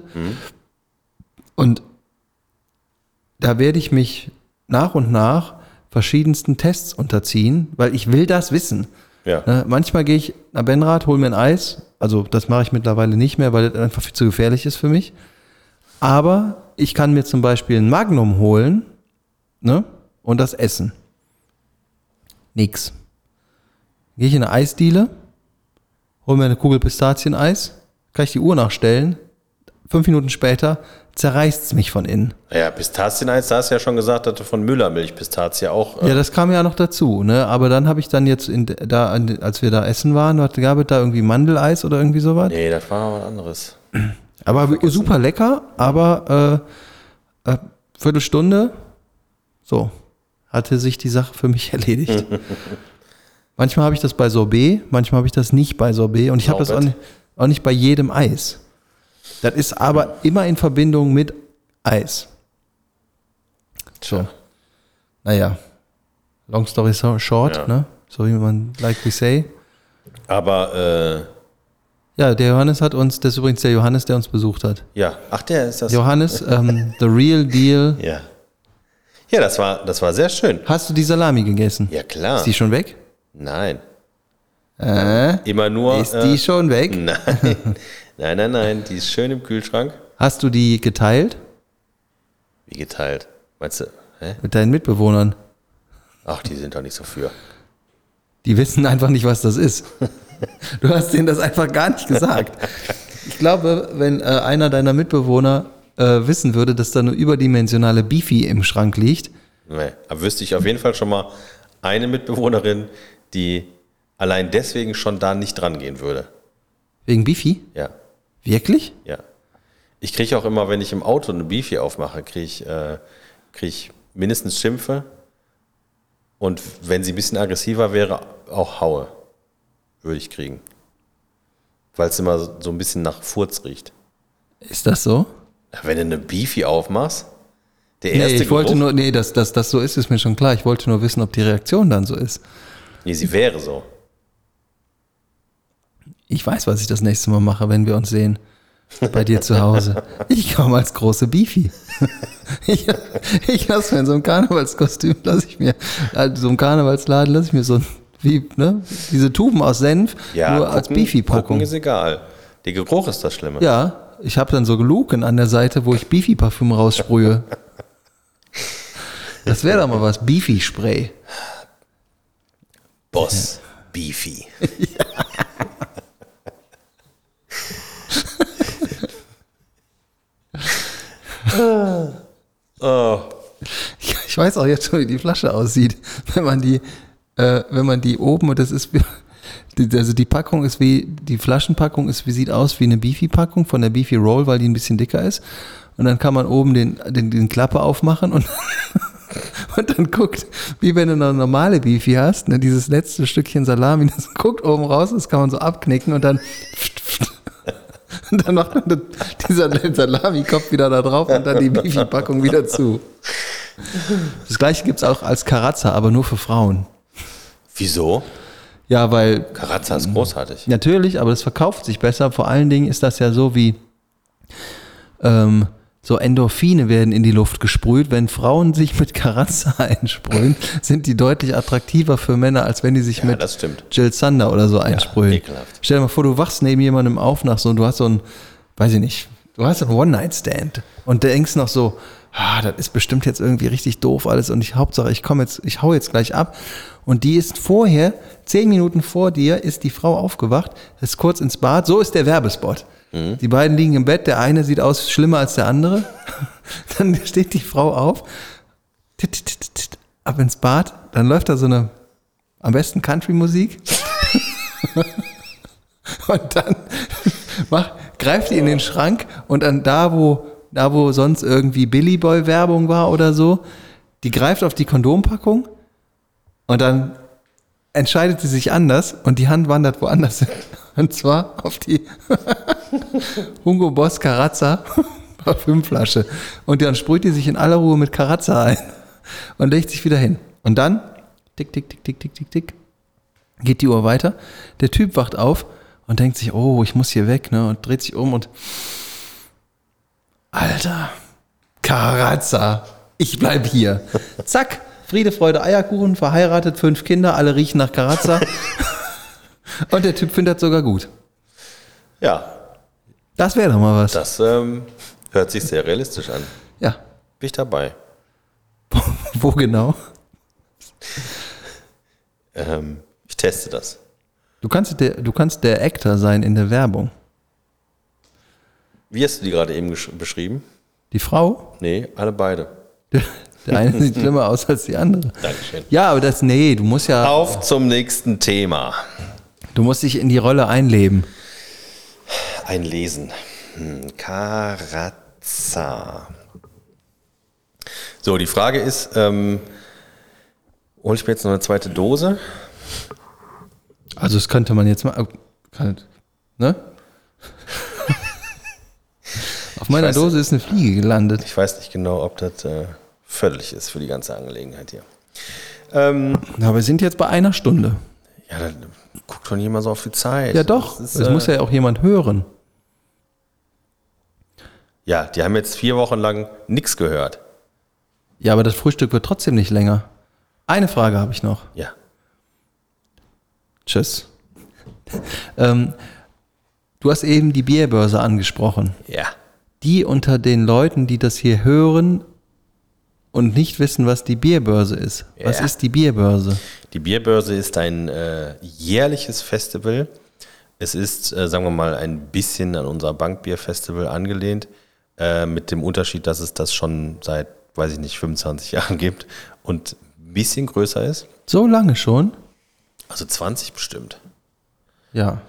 Und da werde ich mich nach und nach verschiedensten Tests unterziehen, weil ich will das wissen. Ja. Ne, manchmal gehe ich nach Benrad, hole mir ein Eis. Also das mache ich mittlerweile nicht mehr, weil das einfach viel zu gefährlich ist für mich. Aber ich kann mir zum Beispiel ein Magnum holen ne, und das essen. Nix. Gehe ich in eine Eisdiele, hole mir eine Kugel Pistazieneis, kann ich die Uhr nachstellen. Fünf Minuten später zerreißt es mich von innen. Ja, Pistazieneis, da hast du ja schon gesagt, dass du von Müllermilch Pistazie auch. Äh, Ja, das kam ja noch dazu, ne? Aber dann habe ich dann jetzt, in, da, als wir da essen waren, gab es da irgendwie Mandeleis oder irgendwie sowas. Nee, das war was anderes. Aber super lecker, aber äh, äh, Viertelstunde, so, hatte sich die Sache für mich erledigt. manchmal habe ich das bei Sorbet, manchmal habe ich das nicht bei Sorbet und ich habe das auch nicht, auch nicht bei jedem Eis. Das ist aber immer in Verbindung mit Eis. So. Naja, long story short, Ja. ne? So wie man, like we say. Aber, äh, Ja, der Johannes hat uns, das ist übrigens der Johannes, der uns besucht hat. ja. Ach, der ist das. Johannes, ähm, the real deal. Ja. Ja, das war, das war sehr schön. Hast du die Salami gegessen? Ja, klar. Ist die schon weg? Nein. Äh, Immer nur. ist die schon weg? Nein. Nein, nein, nein. Die ist schön im Kühlschrank. Hast du die geteilt Wie geteilt. Meinst du? Hä? mit deinen Mitbewohnern? Ach, die sind doch nicht so für. Die wissen einfach nicht, was das ist. Du hast denen das einfach gar nicht gesagt. Ich glaube, wenn äh, einer deiner Mitbewohner äh, wissen würde, dass da eine überdimensionale Beefy im Schrank liegt, Nee. Aber wüsste ich auf jeden Fall schon mal eine Mitbewohnerin, die allein deswegen schon da nicht dran gehen würde. wegen Beefy? Ja, Wirklich? ja. Ich kriege auch immer, wenn ich im Auto eine Beefy aufmache, kriege ich, äh, krieg ich mindestens Schimpfe. Und wenn sie ein bisschen aggressiver wäre, auch Haue würde ich kriegen. Weil es immer so ein bisschen nach Furz riecht. Ist das so? Wenn du eine Beefy aufmachst, der Nee, erste ich wollte Geruch- nur, nee, dass das, das so ist, ist mir schon klar. Ich wollte nur wissen, ob die Reaktion dann so ist. Nee, sie wäre so. Ich weiß, was ich das nächste Mal mache, wenn wir uns sehen. Bei dir zu Hause. Ich komme als große Beefy. Ich, ich lasse mir in so einem Karnevalskostüm, lasse ich mir, also so einem Karnevalsladen, lasse ich mir so ein, wie, ne, diese Tuben aus Senf, Ja, nur als gucken- Beefy-Packung. gucken ist egal. Der Geruch ist das Schlimme. Ja, ich habe dann so Luken an der Seite, wo ich Beefy-Parfüm raussprühe. Das wäre doch mal was, Beefy-Spray. Boss Beefy. oh, Ich, ich weiß auch jetzt schon, wie die Flasche aussieht. Wenn man die, äh, wenn man die oben, und das ist, also die Packung ist wie, die Flaschenpackung ist, wie sieht aus wie eine Beefy-Packung von der Beefy Roll, weil die ein bisschen dicker ist. Und dann kann man oben den, den, den Klappe aufmachen und, und dann guckt, wie wenn du eine normale Beefy hast, ne, dieses letzte Stückchen Salami, das guckt oben raus, das kann man so abknicken und dann und dann macht man das, dieser Salami-Kopf wieder da drauf und dann die Beefy-Packung wieder zu. Das gleiche gibt es auch als Karazza, aber nur für Frauen. wieso? Ja, weil Karazza ist großartig. natürlich, aber das verkauft sich besser. Vor allen Dingen ist das ja so wie ähm, so Endorphine werden in die Luft gesprüht. Wenn Frauen sich mit Karazza einsprühen, sind die deutlich attraktiver für Männer, als wenn die sich Ja, mit. Jill Sander oder so einsprühen. ekelhaft. Stell dir mal vor, du wachst neben jemandem auf nach so und du hast so ein, weiß ich nicht, du hast einen One-Night-Stand und denkst noch so, ah, das ist bestimmt jetzt irgendwie richtig doof alles und ich Hauptsache, ich komme jetzt, ich hau jetzt gleich ab. Und die ist vorher, zehn Minuten vor dir, ist die Frau aufgewacht, ist kurz ins Bad, so ist der Werbespot. Die beiden liegen im Bett, der eine sieht aus schlimmer als der andere. Dann steht die Frau auf, tit, tit, tit, tit, ab ins Bad, dann läuft da so eine, am besten Country-Musik. Und dann mach, greift die in den Schrank und dann da, wo, da, wo sonst irgendwie Billy Boy Werbung war oder so, die greift auf die Kondompackung und dann entscheidet sie sich anders und die Hand wandert woanders hin. Und zwar auf die Hugo Boss Carazza Parfümflasche. Und dann sprüht die sich in aller Ruhe mit Carazza ein und legt sich wieder hin. Und dann, tick, tick, tick, tick, tick, tick, tick, geht die Uhr weiter. Der Typ wacht auf und denkt sich, oh, ich muss hier weg, ne? Und dreht sich um und Alter, Carazza, ich bleib hier. Zack, Friede, Freude, Eierkuchen, verheiratet, fünf Kinder, alle riechen nach Carazza. und der Typ findet das sogar gut. Ja, Das wäre doch mal was. das ähm, hört sich sehr realistisch an. Ja. Bin ich dabei. Wo genau? Ähm, ich teste das. Du kannst der, du kannst der Actor sein in der Werbung. Wie hast du die gerade eben beschrieben? Die Frau, Nee, alle beide. der, eine sieht schlimmer aus als die andere. Dankeschön. Ja, aber das, nee, du musst ja, Auf zum nächsten Thema. du musst dich in die Rolle einleben. Ein Lesen. Hm, Karazza. So, die Frage ist, ähm, hole ich mir jetzt noch eine zweite Dose? Also das könnte man jetzt mal, kann, ne? Auf meiner weiß- Dose ist eine Fliege gelandet. Ich weiß nicht genau, ob das äh, förderlich ist für die ganze Angelegenheit hier. Ähm, Aber wir sind jetzt bei einer Stunde. ja, dann guckt schon jemand so auf die Zeit. Ja doch, Das es äh, muss ja auch jemand hören. ja, die haben jetzt vier Wochen lang nichts gehört. Ja, aber das Frühstück wird trotzdem nicht länger. Eine Frage habe ich noch. Ja. Tschüss. ähm, du hast eben die Bierbörse angesprochen. Ja. Die unter den Leuten, die das hier hören und nicht wissen, was die Bierbörse ist. Was Ja. ist die Bierbörse? Die Bierbörse ist ein äh, jährliches Festival. Es ist, äh, sagen wir mal, ein bisschen an unser Bankbierfestival angelehnt, äh, mit dem Unterschied, dass es das schon seit, weiß ich nicht, 25 Jahren gibt und ein bisschen größer ist. So lange schon? Also 20 bestimmt. Ja.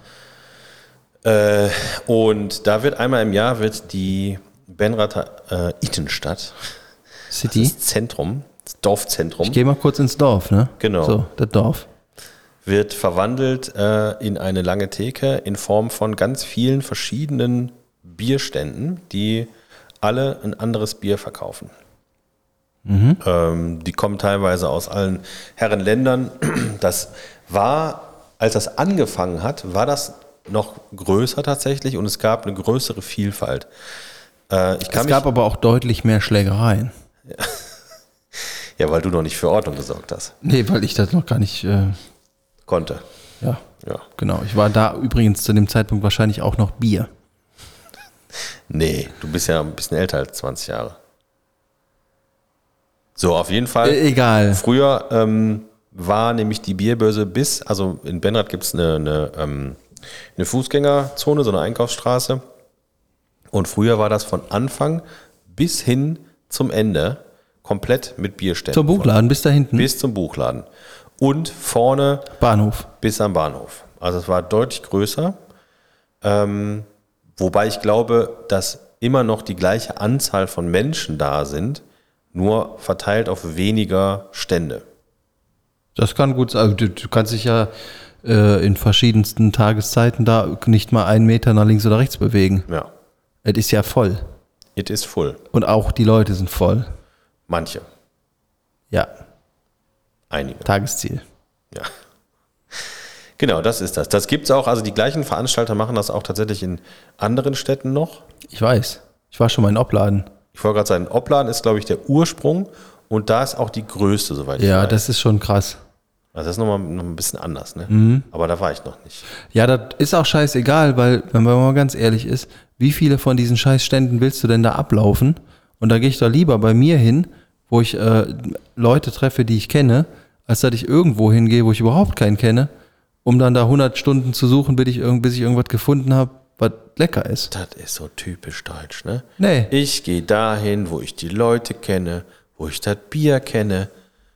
Äh, und da wird einmal im Jahr wird die Benrather äh, Ittenstadt, City. das Zentrum, das Dorfzentrum, Ich gehe mal kurz ins Dorf, ne? Genau. So, das Dorf. wird verwandelt äh, in eine lange Theke in Form von ganz vielen verschiedenen Bierständen, die alle ein anderes Bier verkaufen. Ähm, die kommen teilweise aus allen Herrenländern. Das war, als das angefangen hat, war das noch größer tatsächlich und es gab eine größere Vielfalt. Äh, Es gab aber auch deutlich mehr Schlägereien. ja, weil du noch nicht für Ordnung gesorgt hast. Nee, weil ich das noch gar nicht, äh, Konnte. ja, Ja. genau. Ich war da übrigens zu dem Zeitpunkt wahrscheinlich auch noch Bier. Nee, du bist ja ein bisschen älter als 20 Jahre. So, auf jeden Fall. Äh, egal. Früher ähm, war nämlich die Bierbörse bis, also in Benrath gibt es eine, eine, ähm, eine Fußgängerzone, so eine Einkaufsstraße. Und früher war das von Anfang bis hin zum Ende komplett mit Bierständen. Zum Buchladen bis da hinten. Bis zum Buchladen. Und vorne Bahnhof. bis am Bahnhof. Also es war deutlich größer. Ähm, wobei ich glaube, dass immer noch die gleiche Anzahl von Menschen da sind, nur verteilt auf weniger Stände. Das kann gut sein. Also du, du kannst dich ja äh, in verschiedensten Tageszeiten da nicht mal einen Meter nach links oder rechts bewegen. Ja, Es ist ja voll. it is full. Und auch die Leute sind voll. Manche, Ja, einige. Tagesziel. Ja. Genau, das ist das. Das gibt es auch. Also die gleichen Veranstalter machen das auch tatsächlich in anderen Städten noch. Ich weiß. Ich war schon mal in Opladen. Ich wollte gerade sagen, Opladen ist, glaube ich, der Ursprung und da ist auch die größte, soweit ich Ja, weiß. das ist schon krass. Also das ist nochmal noch ein bisschen anders, ne? Mhm. Aber da war ich noch nicht. Ja, das ist auch scheißegal, weil, wenn man mal ganz ehrlich ist, wie viele von diesen Scheißständen willst du denn da ablaufen? Und da gehe ich doch lieber bei mir hin, wo ich äh, Leute treffe, die ich kenne, als dass ich irgendwo hingehe, wo ich überhaupt keinen kenne, um dann da 100 Stunden zu suchen, bis ich, bis ich irgendwas gefunden habe, was lecker ist. Das ist so typisch deutsch, ne? Nee, Ich gehe dahin, wo ich die Leute kenne, wo ich das Bier kenne,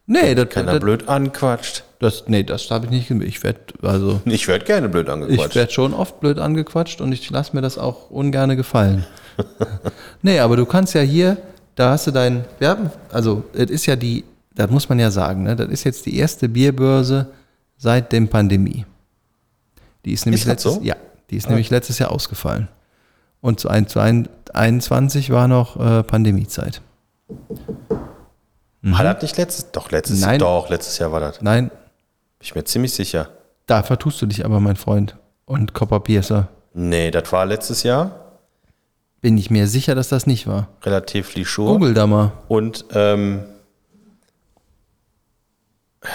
nee, das, keiner das, blöd anquatscht. Das, nee, das habe ich nicht gemacht. Ich werde, also, Ich werde gerne blöd ich angequatscht. werde schon oft blöd angequatscht und ich lasse mir das auch ungerne gefallen. nee, aber du kannst ja hier, da hast du dein, wir haben, also, es ist ja die, das muss man ja sagen, ne, das ist jetzt die erste Bierbörse seit dem Pandemie. Die ist nämlich Ist das letztes, so? ja, die ist nämlich letztes Jahr ausgefallen. Und zu, ein, zu ein, 21 war noch äh, Pandemiezeit. Hat das nicht letztes? Doch, letztes Nein. Doch, letztes Jahr war das. Nein, ich mir ziemlich sicher. da vertust du dich aber, mein Freund. Und Copper Piercer. Nee, das war letztes Jahr. Bin ich mir sicher, dass das nicht war. Relativ Lischur. Google da mal. Und, ähm,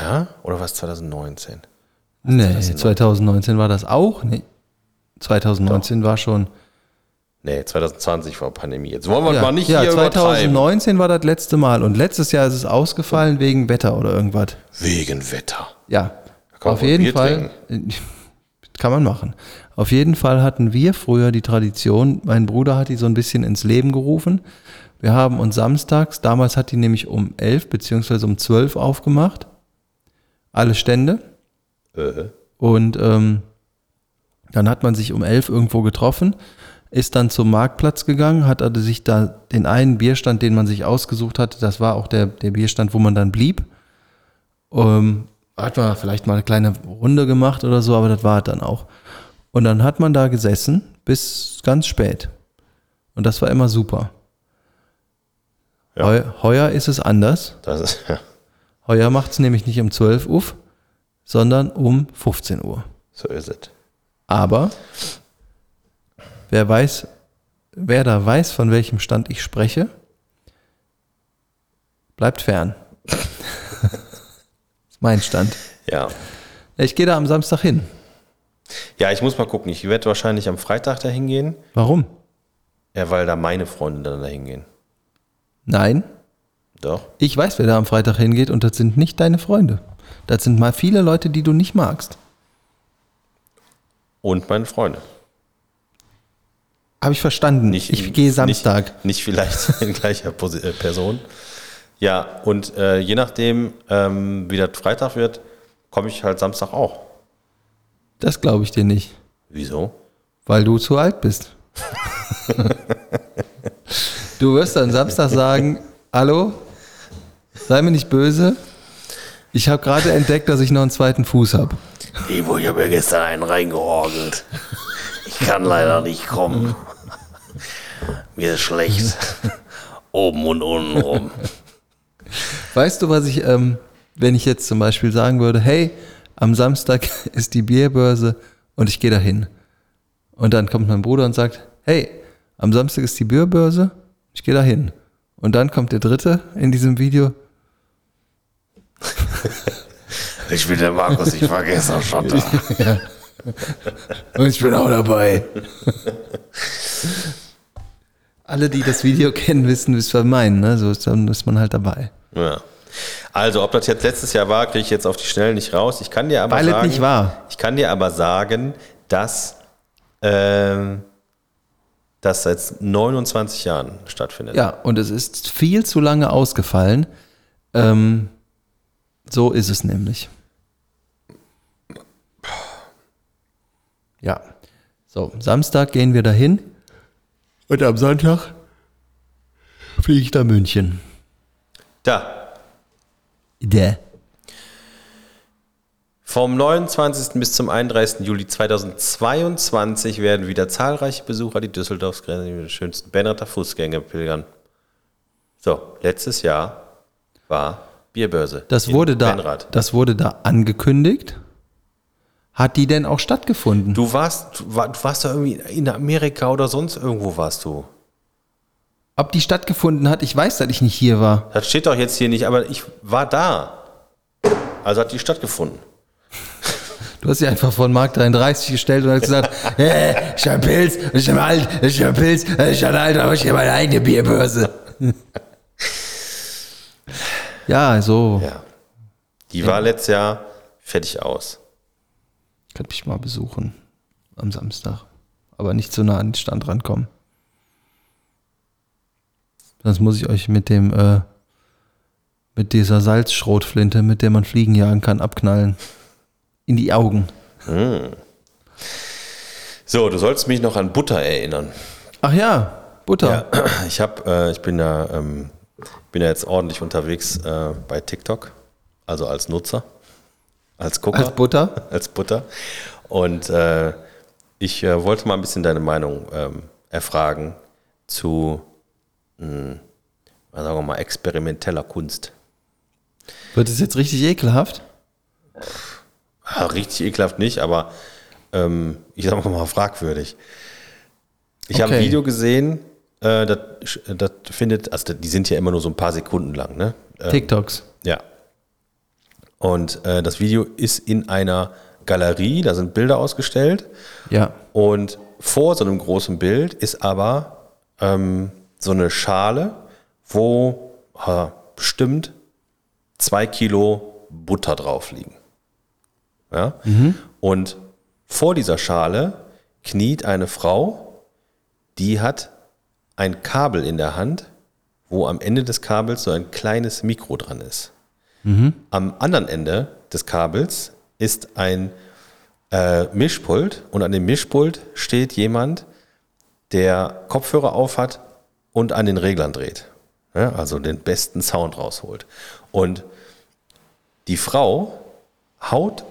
ja, oder was 2019? Nee, 2019? 2019 war das auch? Nee. 2019 war schon. Nee, 2020 war Pandemie. Jetzt wollen wir Ja, mal nicht ja hier übertreiben. 2019 war das letzte Mal und letztes Jahr ist es ausgefallen wegen Wetter oder irgendwas. Wegen Wetter. Ja, auf jeden Bier Fall. Kann man machen. Auf jeden Fall hatten wir früher die Tradition, mein Bruder hat die so ein bisschen ins Leben gerufen. Wir haben uns samstags, damals hat die nämlich um 11 beziehungsweise um 12 aufgemacht. Alle Stände. Äh, Und ähm, dann hat man sich um elf irgendwo getroffen, ist dann zum Marktplatz gegangen, hat also sich da den einen Bierstand, den man sich ausgesucht hatte, das war auch der, der Bierstand, wo man dann blieb. Ähm, hat man vielleicht mal eine kleine Runde gemacht oder so, aber das war es dann auch. Und dann hat man da gesessen bis ganz spät. Und das war immer super. Ja. Heu, heuer ist es anders. das ist, ja, Heuer macht es nämlich nicht um 12 Uhr, sondern um 15 Uhr. so ist es. Aber wer weiß, wer da weiß, von welchem Stand ich spreche, bleibt fern. Mein Stand. Ja. Ich gehe da am Samstag hin. Ja, ich muss mal gucken. Ich werde wahrscheinlich am Freitag da hingehen. Warum? Ja, weil da meine Freunde dann da hingehen. Nein, Doch. ich weiß, wer da am Freitag hingeht und das sind nicht deine Freunde. Das sind mal viele Leute, die du nicht magst. Und meine Freunde. Habe ich verstanden. Nicht, ich gehe Samstag. Nicht, nicht vielleicht in gleicher äh, Person. Ja, und äh, je nachdem, ähm, wie das Freitag wird, komme ich halt Samstag auch. Das glaube ich dir nicht, Wieso? weil du zu alt bist. du wirst dann Samstag sagen, hallo, sei mir nicht böse. Ich habe gerade entdeckt, dass ich noch einen zweiten Fuß habe. Ivo, ich habe ja gestern einen reingehorgelt. Ich kann leider nicht kommen. Mir ist schlecht. Oben und unten rum. Weißt du, was ich, ähm, wenn ich jetzt zum Beispiel sagen würde, hey, am Samstag ist die Bierbörse und ich gehe da hin. Und dann kommt mein Bruder und sagt, hey, am Samstag ist die Bierbörse, ich gehe da hin. Und dann kommt der Dritte in diesem Video. Ich bin der Markus, ich war gestern schon da. ja. Und ich bin auch dabei. Alle, die das Video kennen, wissen, was wir meinen. Ne? So ist, dann ist man halt dabei. Ja. Also, ob das jetzt letztes Jahr war, kriege ich jetzt auf die Schnelle nicht raus. Ich kann dir aber Weil sagen, es nicht war. Ich kann dir aber sagen, dass ähm, das seit 29 Jahren stattfindet. Ja, und es ist viel zu lange ausgefallen. Ähm, so ist es nämlich. Ja. So, Samstag gehen wir dahin. Und am Sonntag fliege ich nach München. Da, Der. vom 29. bis zum 31. Juli 2022 werden wieder zahlreiche Besucher die Düsseldorfsgrenze mit den schönsten Benrather Fußgänger pilgern. So, letztes Jahr war Bierbörse. Das wurde da, Benrath. das wurde da angekündigt. Hat die denn auch stattgefunden? Du warst, du war- du warst da irgendwie in Amerika oder sonst irgendwo warst du. Ob die stattgefunden hat, ich weiß, dass ich nicht hier war. Das steht doch jetzt hier nicht, aber ich war da. Also hat die stattgefunden. Du hast sie einfach von Mark 33 gestellt und hast gesagt, hey, ich hab Pilz, ich hab alt, ich hab Pilz, ich hab alt, aber ich hab meine eigene Bierbörse. ja, so. Ja. Die war letztes Jahr fertig aus. Kann mich mal besuchen am Samstag. Aber nicht so nah an den Stand rankommen. Sonst muss ich euch mit dem, äh, mit dieser Salzschrotflinte, mit der man Fliegen jagen kann, abknallen. In die Augen. So, du sollst mich noch an Butter erinnern. Ach ja, Butter. Ja, ich habe, äh, ich bin ja, ähm, bin ja jetzt ordentlich unterwegs äh, bei TikTok, also als Nutzer, als Gucker, Als Butter. als Butter. Und äh, ich äh, wollte mal ein bisschen deine Meinung ähm, erfragen zu, mh, sagen wir mal, experimenteller Kunst. Wird es jetzt richtig ekelhaft? Ah, richtig ekelhaft nicht, aber ähm, ich sag mal fragwürdig. Ich habe ein Okay. Video gesehen, äh, das, das findet, also die sind ja immer nur so ein paar Sekunden lang, ne? Äh, TikToks. ja. Und äh, das Video ist in einer Galerie, da sind Bilder ausgestellt Ja. und vor so einem großen Bild ist aber ähm, so eine Schale, wo äh, bestimmt zwei Kilo Butter drauf liegen. Ja? Und vor dieser Schale kniet eine Frau, die hat ein Kabel in der Hand, wo am Ende des Kabels so ein kleines Mikro dran ist. Am anderen Ende des Kabels ist ein äh, Mischpult und an dem Mischpult steht jemand, der Kopfhörer aufhat und an den Reglern dreht. Ja, also den besten Sound rausholt. Und die Frau haut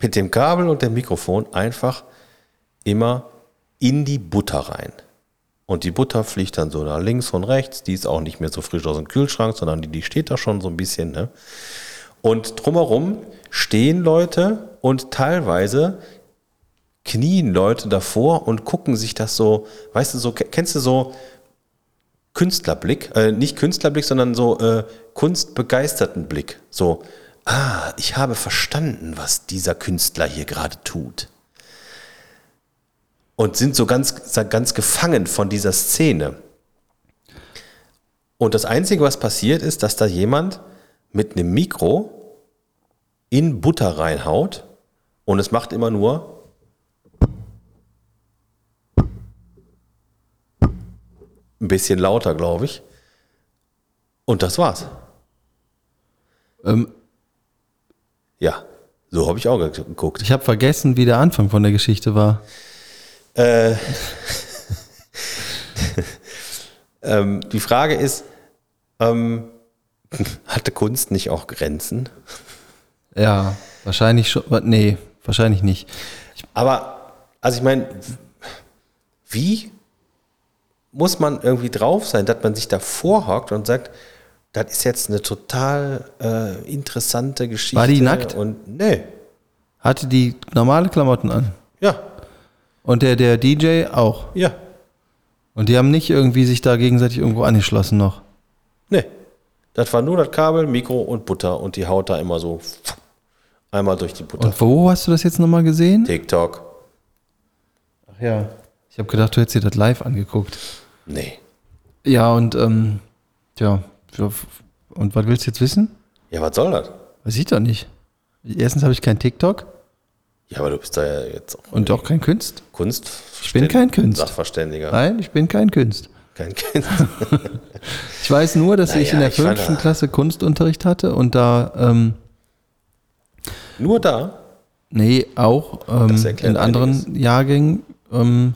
mit dem Kabel und dem Mikrofon einfach immer in die Butter rein. Und die Butter fliegt dann so nach links und rechts. Die ist auch nicht mehr so frisch aus dem Kühlschrank, sondern die, die steht da schon so ein bisschen. Ne? Und drumherum stehen Leute und teilweise knien Leute davor und gucken sich das so, weißt du, so, kennst du so Künstlerblick, äh, nicht Künstlerblick, sondern so äh, kunstbegeisterten Blick. So, ah, ich habe verstanden, was dieser Künstler hier gerade tut. Und sind so ganz, ganz gefangen von dieser Szene. Und das Einzige, was passiert, ist, dass da jemand mit einem Mikro in Butter reinhaut und es macht immer nur ein bisschen lauter, glaube ich. Und das war's. Ähm, Ja, so habe ich auch geguckt. ich habe vergessen, wie der Anfang von der Geschichte war. Äh, ähm, die Frage ist, ähm, hatte Kunst nicht auch Grenzen? Ja, wahrscheinlich schon. Nee, wahrscheinlich nicht. Aber, also ich meine, wie muss man irgendwie drauf sein, dass man sich da vorhockt und sagt, das ist jetzt eine total äh, interessante Geschichte. War die nackt? Und nee, Hatte die normale Klamotten an. ja, Und der, der DJ auch. ja, Und die haben nicht irgendwie sich da gegenseitig irgendwo angeschlossen noch. nee. Das war nur das Kabel, Mikro und Butter und die haut da immer so einmal durch die Butter. Und wo hast du das jetzt nochmal gesehen? TikTok. Ach ja. Ich habe gedacht, du hättest dir das live angeguckt. Nee. Ja, und ähm, ja. Und was willst du jetzt wissen? Ja, was soll das? Weiß ich doch nicht. Erstens habe ich kein TikTok Ja, aber du bist da ja jetzt auch und auch kein Kunst. Kunst. Ich bin kein Künstler. Sachverständiger. Nein, ich bin kein Kunst. Kein Kunst. Ich weiß nur, dass ich Naja, in der ich fünften Klasse Kunstunterricht hatte und da, ähm, Nur da. nee, auch ähm, in anderen einiges. Jahrgängen, ähm,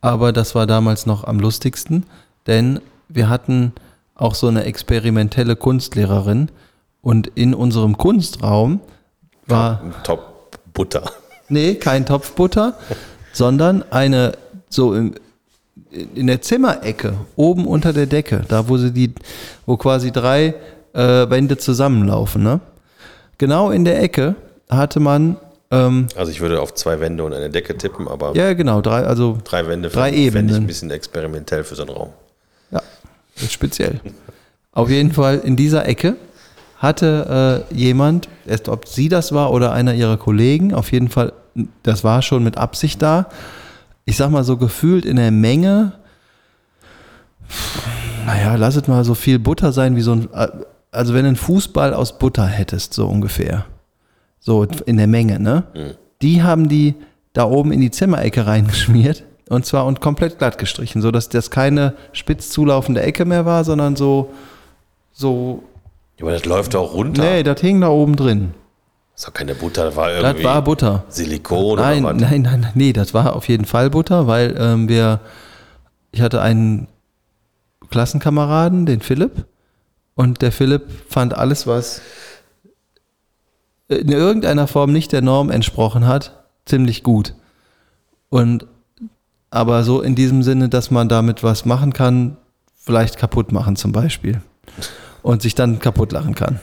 aber das war damals noch am lustigsten, denn wir hatten auch so eine experimentelle Kunstlehrerin und in unserem Kunstraum war Top Butter. Nee, kein Topfbutter, sondern eine so im, in der Zimmerecke, oben unter der Decke, da wo sie die, wo quasi drei äh, Wände zusammenlaufen, ne? Genau in der Ecke hatte man, ähm, Also ich würde auf zwei Wände und eine Decke tippen, aber ja genau, drei, also drei Wände drei fände ich ein bisschen experimentell für so einen Raum. Ja, ist speziell. Auf jeden Fall in dieser Ecke hatte äh, jemand, erst ob sie das war oder einer ihrer Kollegen, auf jeden Fall, das war schon mit Absicht da. Ich sag mal so gefühlt in der Menge, naja, lass es mal so viel Butter sein wie so ein, also wenn du einen Fußball aus Butter hättest, so ungefähr. So in der Menge, ne? Die haben die da oben in die Zimmerecke reingeschmiert und zwar und komplett glatt gestrichen, so dass das keine spitz zulaufende Ecke mehr war, sondern so, so, Ja, aber das läuft doch runter. nee, das hing da oben drin. Das doch keine Butter, das war Das irgendwie war Butter. Silikon Nein, oder was. nein, nein, nein, nee, das war auf jeden Fall Butter, weil ähm, wir, ich hatte einen Klassenkameraden, den Philipp, und der Philipp fand alles, was in irgendeiner Form nicht der Norm entsprochen hat, ziemlich gut. Und aber so in diesem Sinne, dass man damit was machen kann, vielleicht kaputt machen zum Beispiel. Und sich dann kaputt lachen kann.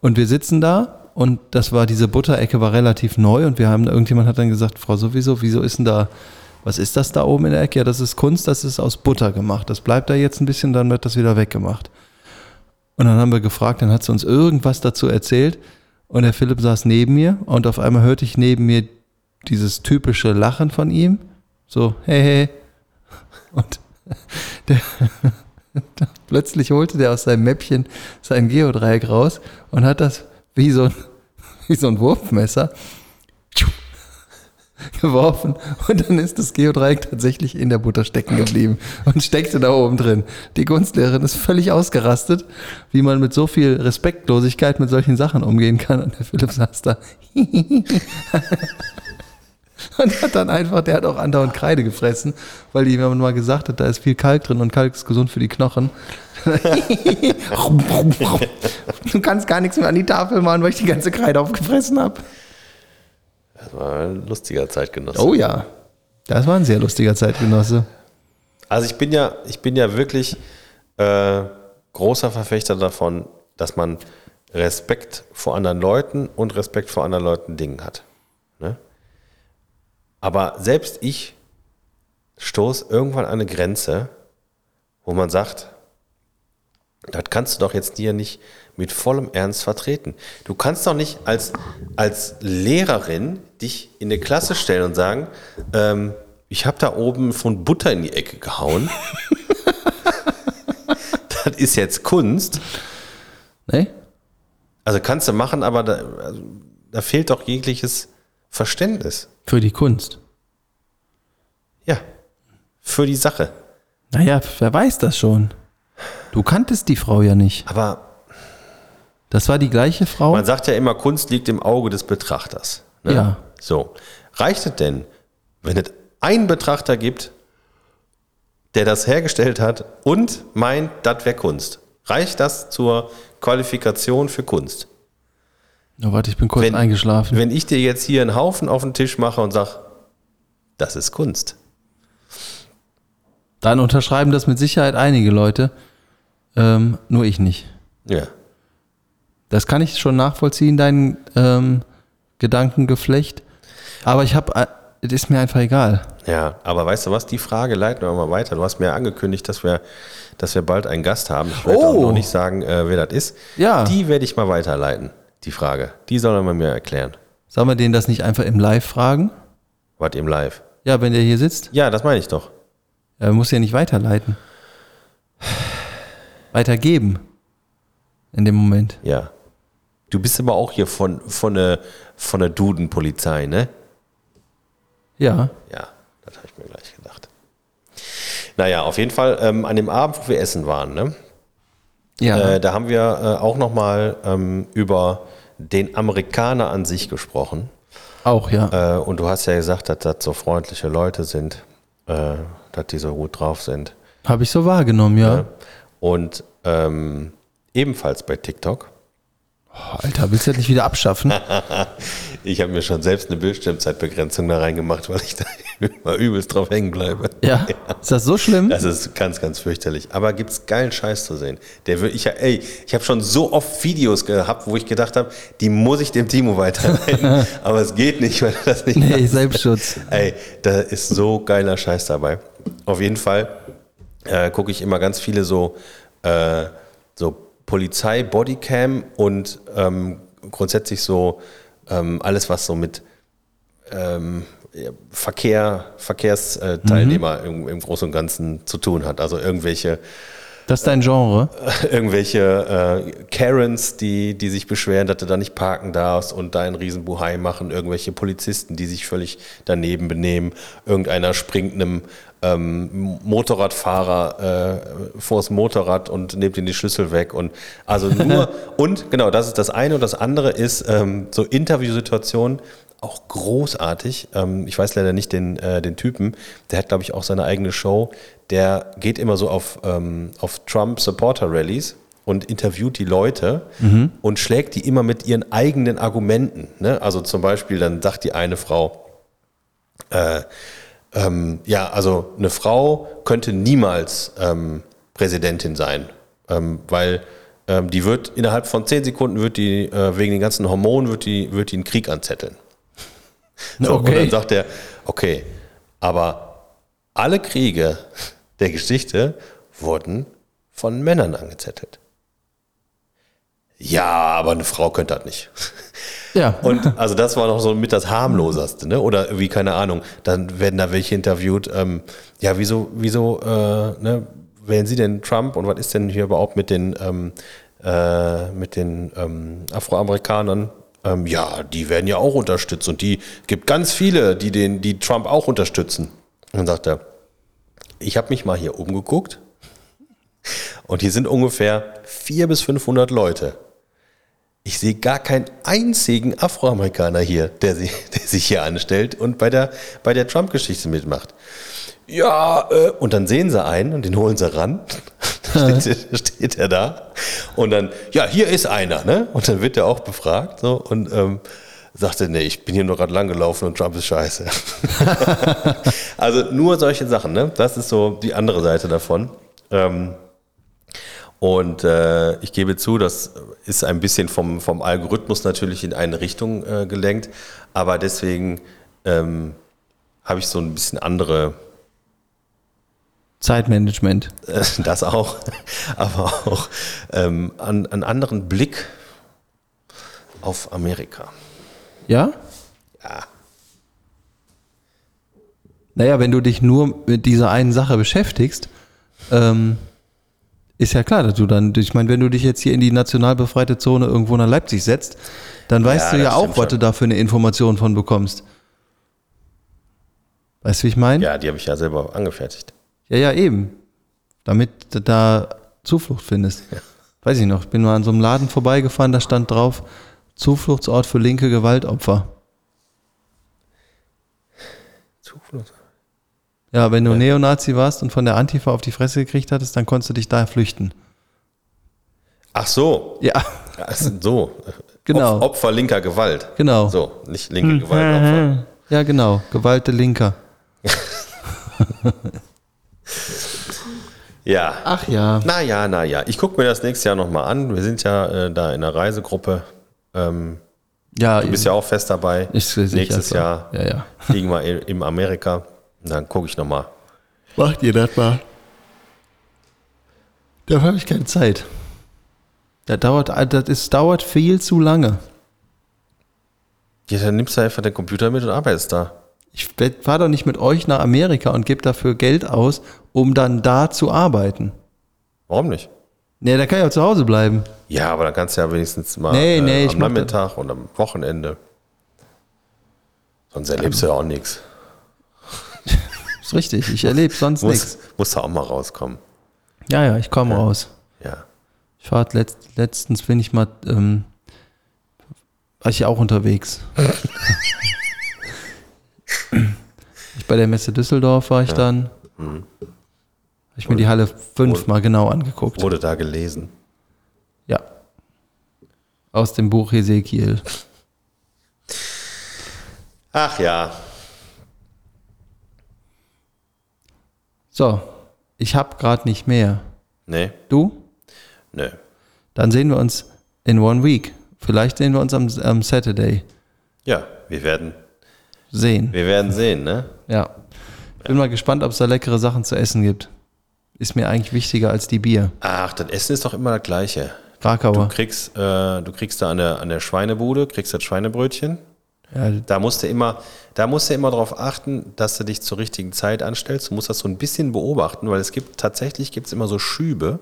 Und wir sitzen da und das war, diese Butterecke war relativ neu und wir haben, irgendjemand hat dann gesagt, Frau sowieso, wieso ist denn da, was ist das da oben in der Ecke? Ja, das ist Kunst, das ist aus Butter gemacht. Das bleibt da jetzt ein bisschen, dann wird das wieder weggemacht. Und dann haben wir gefragt, dann hat sie uns irgendwas dazu erzählt und der Philipp saß neben mir und auf einmal hörte ich neben mir dieses typische Lachen von ihm. So, hey, hey. Und der, plötzlich holte der aus seinem Mäppchen sein Geodreieck raus und hat das wie so ein, wie so ein Wurfmesser geworfen und dann ist das Geodreieck tatsächlich in der Butter stecken geblieben und steckte da oben drin. Die Kunstlehrerin ist völlig ausgerastet, wie man mit so viel Respektlosigkeit mit solchen Sachen umgehen kann und der Philipp saß da und hat dann einfach, der hat auch andauernd Kreide gefressen, weil die, wenn man mal gesagt hat, da ist viel Kalk drin und Kalk ist gesund für die Knochen. du kannst gar nichts mehr an die Tafel machen, weil ich die ganze Kreide aufgefressen habe. Das war ein lustiger Zeitgenosse. Oh ja, das war ein sehr lustiger Zeitgenosse. Also ich bin ja, ich bin ja wirklich äh, großer Verfechter davon, dass man Respekt vor anderen Leuten und Respekt vor anderen Leuten Dingen hat. Ne? Aber selbst ich stoß irgendwann an eine Grenze, wo man sagt, das kannst du doch jetzt hier nicht mit vollem Ernst vertreten. Du kannst doch nicht als, als Lehrerin dich in eine Klasse stellen und sagen, ähm, ich habe da oben von Butter in die Ecke gehauen. das ist jetzt Kunst. Ne? Also kannst du machen, aber da, also, da fehlt doch jegliches Verständnis. Für die Kunst. Ja, für die Sache. Naja, wer weiß das schon? Du kanntest die Frau ja nicht. Aber Das war die gleiche Frau? man sagt ja immer, Kunst liegt im Auge des Betrachters. Ne? Ja. So, reicht es denn, wenn es einen Betrachter gibt, der das hergestellt hat und meint, das wäre Kunst? Reicht das zur Qualifikation für Kunst? Oh, warte, ich bin kurz Wenn- eingeschlafen. Wenn ich dir jetzt hier einen Haufen auf den Tisch mache und sage, das ist Kunst. Dann unterschreiben das mit Sicherheit einige Leute. Ähm, nur ich nicht. Ja. Das kann ich schon nachvollziehen, dein ähm, Gedankengeflecht. Aber ich habe, es ist mir einfach egal. Ja, aber weißt du was, die Frage leiten wir mal weiter. Du hast mir ja angekündigt, dass wir, dass wir bald einen Gast haben. Ich werde Oh. auch noch nicht sagen, äh, wer das ist. Ja. Die werde ich mal weiterleiten, die Frage. Die soll er mir erklären. Sollen wir den das nicht einfach im Live fragen? Wart im Live. Ja, wenn der hier sitzt, Ja, das meine ich doch. er muss ja nicht weiterleiten. Weitergeben. In dem Moment. Ja. Du bist aber auch hier von, von der, von der Duden-Polizei, ne? Ja. Ja, das habe ich mir gleich gedacht. Naja, auf jeden Fall ähm, an dem Abend, wo wir essen waren, ne? Ja. Äh, da haben wir äh, auch nochmal ähm, über den Amerikaner an sich gesprochen. auch, ja. Äh, und du hast ja gesagt, dass das so freundliche Leute sind, äh, dass die so gut drauf sind. Habe ich so wahrgenommen, ja. Und ähm, ebenfalls bei TikTok. Oh, Alter, willst du das nicht wieder abschaffen? Ich habe mir schon selbst eine Bildschirmzeitbegrenzung da reingemacht, weil ich da immer übelst drauf hängen bleibe. Ja. Ist das so schlimm? Das ist ganz, ganz fürchterlich. Aber gibt's geilen Scheiß zu sehen. Der will ich ja, ey, ich habe schon so oft Videos gehabt, wo ich gedacht habe, die muss ich dem Timo weiterleiten. aber es geht nicht, weil er das nicht Nee, macht. Selbstschutz. Ey, da ist so geiler Scheiß dabei. Auf jeden Fall äh, gucke ich immer ganz viele so, äh, so Polizei-Bodycam und ähm, grundsätzlich so ähm, alles, was so mit ähm, Verkehr, Verkehrsteilnehmer im, im Großen und Ganzen zu tun hat. Also irgendwelche Das ist dein Genre? irgendwelche äh, Karens, die, die sich beschweren, dass du da nicht parken darfst und da einen riesen Buhai machen, irgendwelche Polizisten, die sich völlig daneben benehmen, irgendeiner springt einem ähm, Motorradfahrer äh, vors Motorrad und nimmt ihm die Schlüssel weg und also nur und genau, das ist das eine und das andere ist ähm, so Interviewsituationen, auch großartig. Ähm, ich weiß leider nicht den, äh, den Typen. Der hat, glaube ich, auch seine eigene Show. Der geht immer so auf, ähm, auf Trump-Supporter-Rallies und interviewt die Leute und schlägt die immer mit ihren eigenen Argumenten. Ne? Also zum Beispiel, dann sagt die eine Frau, äh, ähm, ja, also eine Frau könnte niemals ähm, Präsidentin sein, ähm, weil ähm, die wird innerhalb von zehn Sekunden wird die äh, wegen den ganzen Hormonen wird die wird die einen Krieg anzetteln. So, Und Okay. dann sagt er, okay, aber alle Kriege der Geschichte wurden von Männern angezettelt. Ja, aber eine Frau könnte das nicht. Ja. Und also das war noch so mit das harmloseste, ne? Oder irgendwie, keine Ahnung, dann werden da welche interviewt, ähm, ja, wieso, wieso, äh, ne, wählen Sie denn Trump und was ist denn hier überhaupt mit den, ähm, äh, mit den ähm, Afroamerikanern? Ähm, ja, die werden ja auch unterstützt und die gibt ganz viele, die den, die Trump auch unterstützen. Und dann sagt er, ich habe mich mal hier umgeguckt und hier sind ungefähr 400 bis 500 Leute. Ich sehe gar keinen einzigen Afroamerikaner hier, der, sich- der sich hier anstellt und bei der, bei der Trump-Geschichte mitmacht. Ja, äh, und dann sehen sie einen und den holen sie ran. Dann steht, steht er da. Und dann, ja, hier ist einer, ne? Und dann wird er auch befragt. So, und ähm, sagte, nee, ich bin hier nur gerade lang gelaufen und Trump ist scheiße. also nur solche Sachen, ne? Das ist so die andere Seite davon. Ähm, und äh, ich gebe zu, das ist ein bisschen vom, vom Algorithmus natürlich in eine Richtung äh, gelenkt, aber deswegen ähm, habe ich so ein bisschen andere, Zeitmanagement. äh, das auch, aber auch ähm, an, einen anderen Blick auf Amerika. Ja? Ja. Naja, wenn du dich nur mit dieser einen Sache beschäftigst, ähm, ist ja klar, dass du dann, ich meine, wenn du dich jetzt hier in die national befreite Zone irgendwo nach Leipzig setzt, dann weißt Ja, du ja auch, was du da für eine Information von bekommst. Weißt du, wie ich meine? Ja, die habe ich ja selber angefertigt. Ja, ja, eben. Damit du da Zuflucht findest. Weiß ich noch, ich bin mal an so einem Laden vorbeigefahren, da stand drauf, Zufluchtsort für linke Gewaltopfer. Zuflucht. Ja, wenn du Neonazi warst und von der Antifa auf die Fresse gekriegt hattest, dann konntest du dich da flüchten. Ach so, Ja, ja, ist so. Genau. Opf- Opfer linker Gewalt. genau. So, nicht linke Gewalt, Opfer. Ja, genau. Gewalt der Linker. Ja. Ach ja. Na ja, na ja. Ich gucke mir das nächstes Jahr nochmal an. Wir sind ja äh, da in der Reisegruppe. Ähm, Ja, du bist ja auch fest dabei. Nächstes so. Jahr Ja, ja. fliegen wir in, Amerika. Und dann gucke ich nochmal. Macht ihr das mal? Da habe ich keine Zeit. Das dauert, das ist, dauert viel zu lange. Ja, dann nimmst du einfach den Computer mit und arbeitest da. Ich fahre doch nicht mit euch nach Amerika und gebe dafür Geld aus, um dann da zu arbeiten. Warum nicht? Nee, da kann ich auch zu Hause bleiben. Ja, aber dann kannst du ja wenigstens mal Nee, nee, äh, am Nachmittag und am Wochenende. Sonst erlebst du ja auch nichts. Ist richtig, ich erlebe sonst nichts. Muss, musst du auch mal rauskommen. Ja, ja, ich komme raus. Ja. Ich war letzt, letztens bin ich mal, ähm, war ich ja auch unterwegs. ich bei der Messe Düsseldorf war ich dann. Mhm. Habe ich mir die Halle fünfmal genau angeguckt. Wurde da gelesen. Ja. Aus dem Buch Ezekiel. Ach ja. So, ich habe gerade nicht mehr. Nee, Du? nö. Dann sehen wir uns in one week. Vielleicht sehen wir uns am, am Saturday. Ja, wir werden, Sehen. wir werden sehen, ne? Ja. Bin mal gespannt, ob es da leckere Sachen zu essen gibt. Ist mir eigentlich wichtiger als die Bier. Ach, das Essen ist doch immer das Gleiche. Du Krakauer. kriegst, äh, du kriegst da an der, an der Schweinebude, kriegst das Schweinebrötchen. Ja, Da musst du immer, da musst du immer darauf achten, dass du dich zur richtigen Zeit anstellst. Du musst das so ein bisschen beobachten, weil es gibt tatsächlich gibt's immer so Schübe.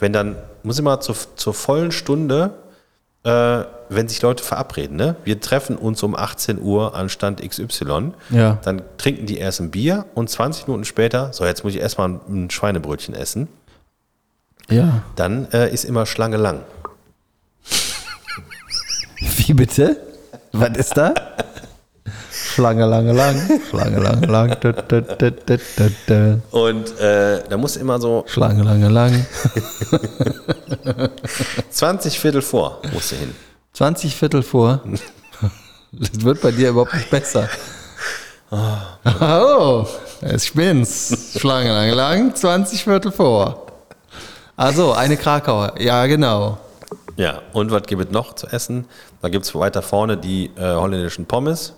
Wenn dann, muss immer zur, zur vollen Stunde, äh, wenn sich Leute verabreden, ne? Wir treffen uns um 18 Uhr an Stand XY. Ja. Dann trinken die erst ein Bier und 20 Minuten später, so jetzt muss ich erstmal ein, ein Schweinebrötchen essen. ja. Dann äh, ist immer Schlange lang. Wie bitte? Was ist da? Schlange, lange, lang. Schlange, lange, lang. Da, da, da. Und äh, da muss immer so Schlange, lange, lang. 20 Viertel vor, musst du hin. 20 Viertel vor. Das wird bei dir überhaupt nicht besser. Oh, ich bin's. Schlange, lange, lang. 20 Viertel vor. Also, eine Krakauer. Ja, genau. Ja, und was gibt es noch zu essen? Da gibt es weiter vorne die äh, holländischen Pommes.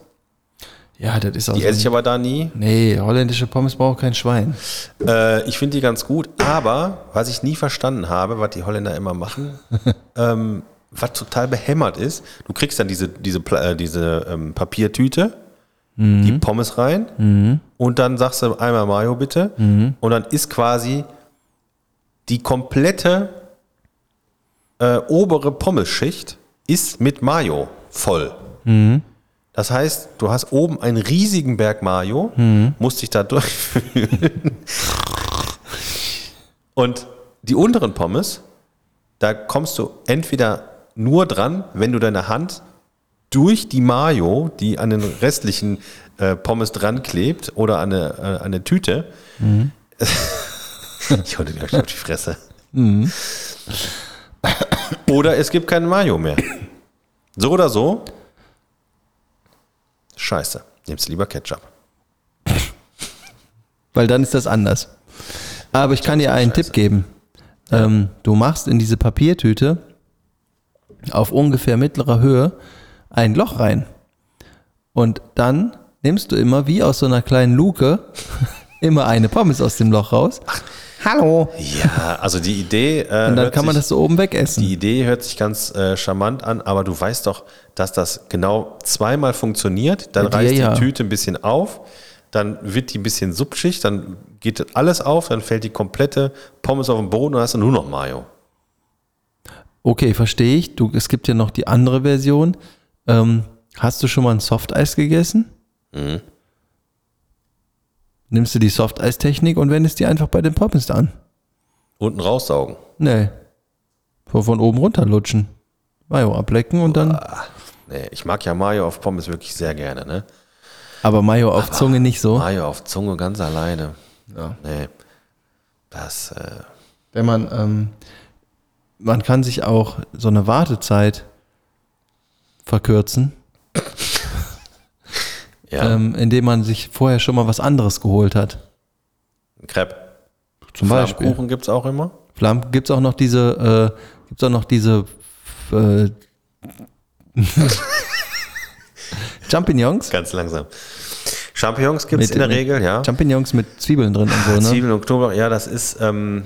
Ja, das ist auch Die so esse ich aber da nie. Nee, holländische Pommes braucht kein Schwein. Äh, ich finde die ganz gut, aber was ich nie verstanden habe, was die Holländer immer machen, ähm, was total behämmert ist, du kriegst dann diese, diese, äh, diese ähm, Papiertüte, die Pommes rein und dann sagst du einmal Mayo bitte und dann ist quasi die komplette äh, obere Pommesschicht ist mit Mayo voll. Das heißt, du hast oben einen riesigen Berg Mayo, musst dich da durchfühlen. Und die unteren Pommes, da kommst du entweder nur dran, wenn du deine Hand durch die Mayo, die an den restlichen äh, Pommes dran klebt, oder an eine, äh, an eine Tüte. ich hau dir gleich auf die Fresse. Oder es gibt keine Mayo mehr. So oder so. Scheiße. Nimmst du lieber Ketchup. Weil dann ist das anders. Aber ich kann dir einen Tipp geben. Ähm, du machst in diese Papiertüte auf ungefähr mittlerer Höhe ein Loch rein. Und dann nimmst du immer wie aus so einer kleinen Luke immer eine Pommes aus dem Loch raus. Hallo. Ja, also die Idee. Äh, Und dann kann man sich- das so oben wegessen. Die Idee hört sich ganz äh, charmant an, aber du weißt doch, dass das genau zweimal funktioniert. Dann dir reißt die ja. Tüte ein bisschen auf, dann wird die ein bisschen subschicht, dann geht alles auf, dann fällt die komplette Pommes auf den Boden und dann hast du nur noch Mayo. Okay, verstehe ich. Du, es gibt ja noch die andere Version. Ähm, hast du schon mal ein Softeis gegessen? Mhm. Nimmst du die Softeis-Technik und wendest die einfach bei den Pommes an? Unten raussaugen. Nee. Von, von oben runter lutschen. Mayo ablecken und dann. Nee, ich mag ja Mayo auf Pommes wirklich sehr gerne, ne? Aber Mayo auf Zunge nicht so. Mayo auf Zunge ganz alleine. Ja. Nee. Das, äh, Wenn man, ähm, man kann sich auch so eine Wartezeit verkürzen, ja, ähm, indem man sich vorher schon mal was anderes geholt hat. ein Crepe. Zum Beispiel. Flammkuchen gibt es auch immer. Flammen gibt es auch noch diese, äh, gibt's auch noch diese äh, Champignons? Ganz langsam. Champignons gibt es in der Regel, ja. Champignons mit Zwiebeln drin und so, ne? Zwiebeln und Knoblauch, ja, das ist. Ähm,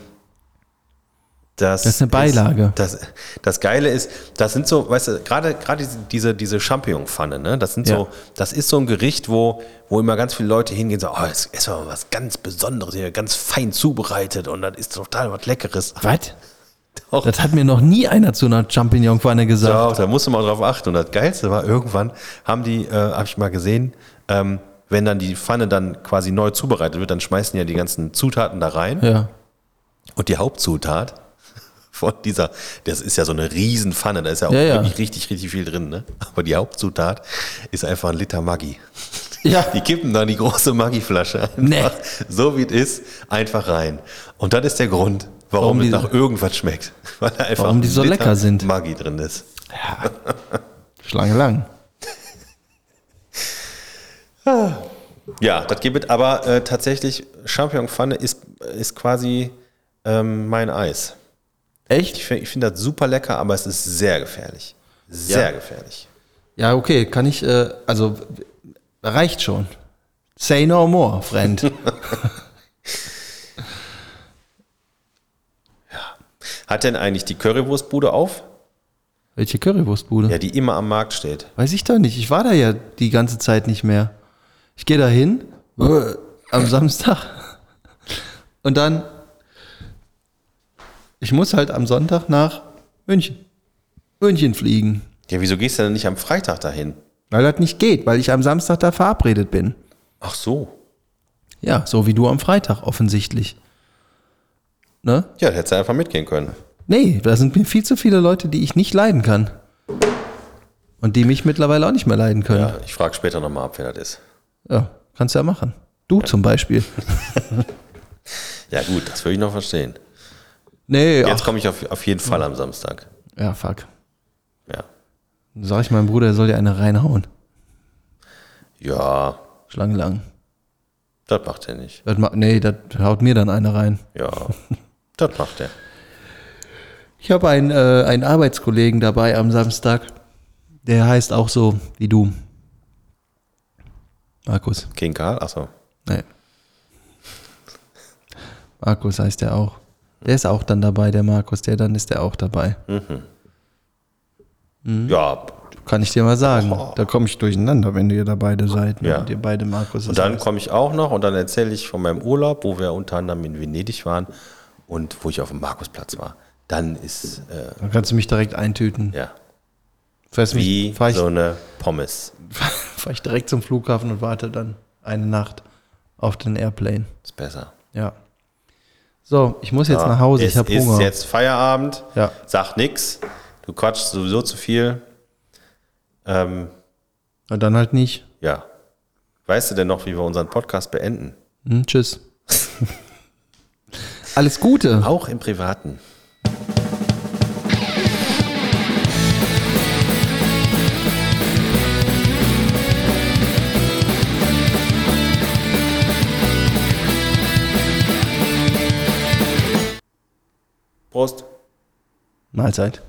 das, Das ist eine Beilage. das, das Geile ist, das sind so, weißt du, gerade gerade diese, diese, Champignon-Pfanne, ne? Das sind Ja. so, das ist so ein Gericht, wo, wo immer ganz viele Leute hingehen, so, oh, jetzt essen wir mal was ganz Besonderes hier, ganz fein zubereitet und das ist total was Leckeres. Was? Doch. Das hat mir noch nie einer zu einer Champignon-Pfanne gesagt. Ja, da musst du mal drauf achten. Und das Geilste war, irgendwann haben die, äh, habe ich mal gesehen, ähm, wenn dann die Pfanne dann quasi neu zubereitet wird, dann schmeißen ja die ganzen Zutaten da rein. Ja. Und die Hauptzutat von dieser, das ist ja so eine Riesenpfanne, da ist ja auch Ja, ja. wirklich richtig, richtig viel drin, ne? Aber die Hauptzutat ist einfach ein Liter Maggi. Ja. Die kippen da die große Maggi-Flasche einfach, Nee. so wie es ist, einfach rein. Und das ist der Grund, warum, Warum es nach irgendwas schmeckt. Weil da einfach Warum die so Liter lecker sind. Maggi drin ist. Schlange lang. Ja, das gibt es, aber äh, tatsächlich, Champignonpfanne ist, ist quasi ähm, mein Eis. Echt? Ich finde find das super lecker, aber es ist sehr gefährlich. Sehr Ja. gefährlich. Ja, okay, kann ich, äh, also reicht schon. Say no more, friend. Hat denn eigentlich die Currywurstbude auf? Welche Currywurstbude? Ja, die immer am Markt steht. Weiß ich doch nicht. Ich war da ja die ganze Zeit nicht mehr. Ich gehe da hin äh, am Samstag und dann, ich muss halt am Sonntag nach München. München fliegen. Ja, wieso gehst du denn nicht am Freitag dahin? Weil das nicht geht, weil ich am Samstag da verabredet bin. Ach so. Ja, so wie du am Freitag offensichtlich. Ne? Ja, hättest du einfach mitgehen können. Nee, da sind mir viel zu viele Leute, die ich nicht leiden kann. Und die mich mittlerweile auch nicht mehr leiden können. Ja, ich frage später nochmal ab, wer das ist. Ja, kannst du ja machen. Du zum Beispiel. Ja, gut, das würde ich noch verstehen. Nee, Jetzt komme ich auf, auf jeden Fall am Samstag. ja, fuck. Ja. Dann sag ich meinem Bruder, er soll dir eine reinhauen. Ja, Schlangenlang. das macht er nicht. Das ma nee, das haut mir dann eine rein. Ja, das macht er. Ich habe einen, äh, einen Arbeitskollegen dabei am Samstag. Der heißt auch so wie du. Markus. King Karl? Achso. Nee. Markus heißt der auch. Der ist auch dann dabei, der Markus. Der dann ist der auch dabei. Ja, Kann ich dir mal sagen. Da komme ich durcheinander, wenn ihr da beide seid. Ne? Ja. Und ihr beide Markus. und dann komme ich auch noch und dann erzähle ich von meinem Urlaub, wo wir unter anderem in Venedig waren und wo ich auf dem Markusplatz war. Dann ist, äh, dann kannst du mich direkt eintüten. ja, Fährst mich, wie fahr ich, so eine Pommes. fahr ich direkt zum Flughafen und warte dann eine Nacht auf den Airplane. Ist besser. Ja. So, ich muss jetzt Ja, nach Hause. es Ich habe ist Hunger. jetzt Feierabend. Ja. Sag nix. Du quatschst sowieso zu viel. Ähm, Und dann halt nicht. ja. Weißt du denn noch, wie wir unseren Podcast beenden? Hm, tschüss. Alles Gute. Auch im Privaten. Prost. Mahlzeit.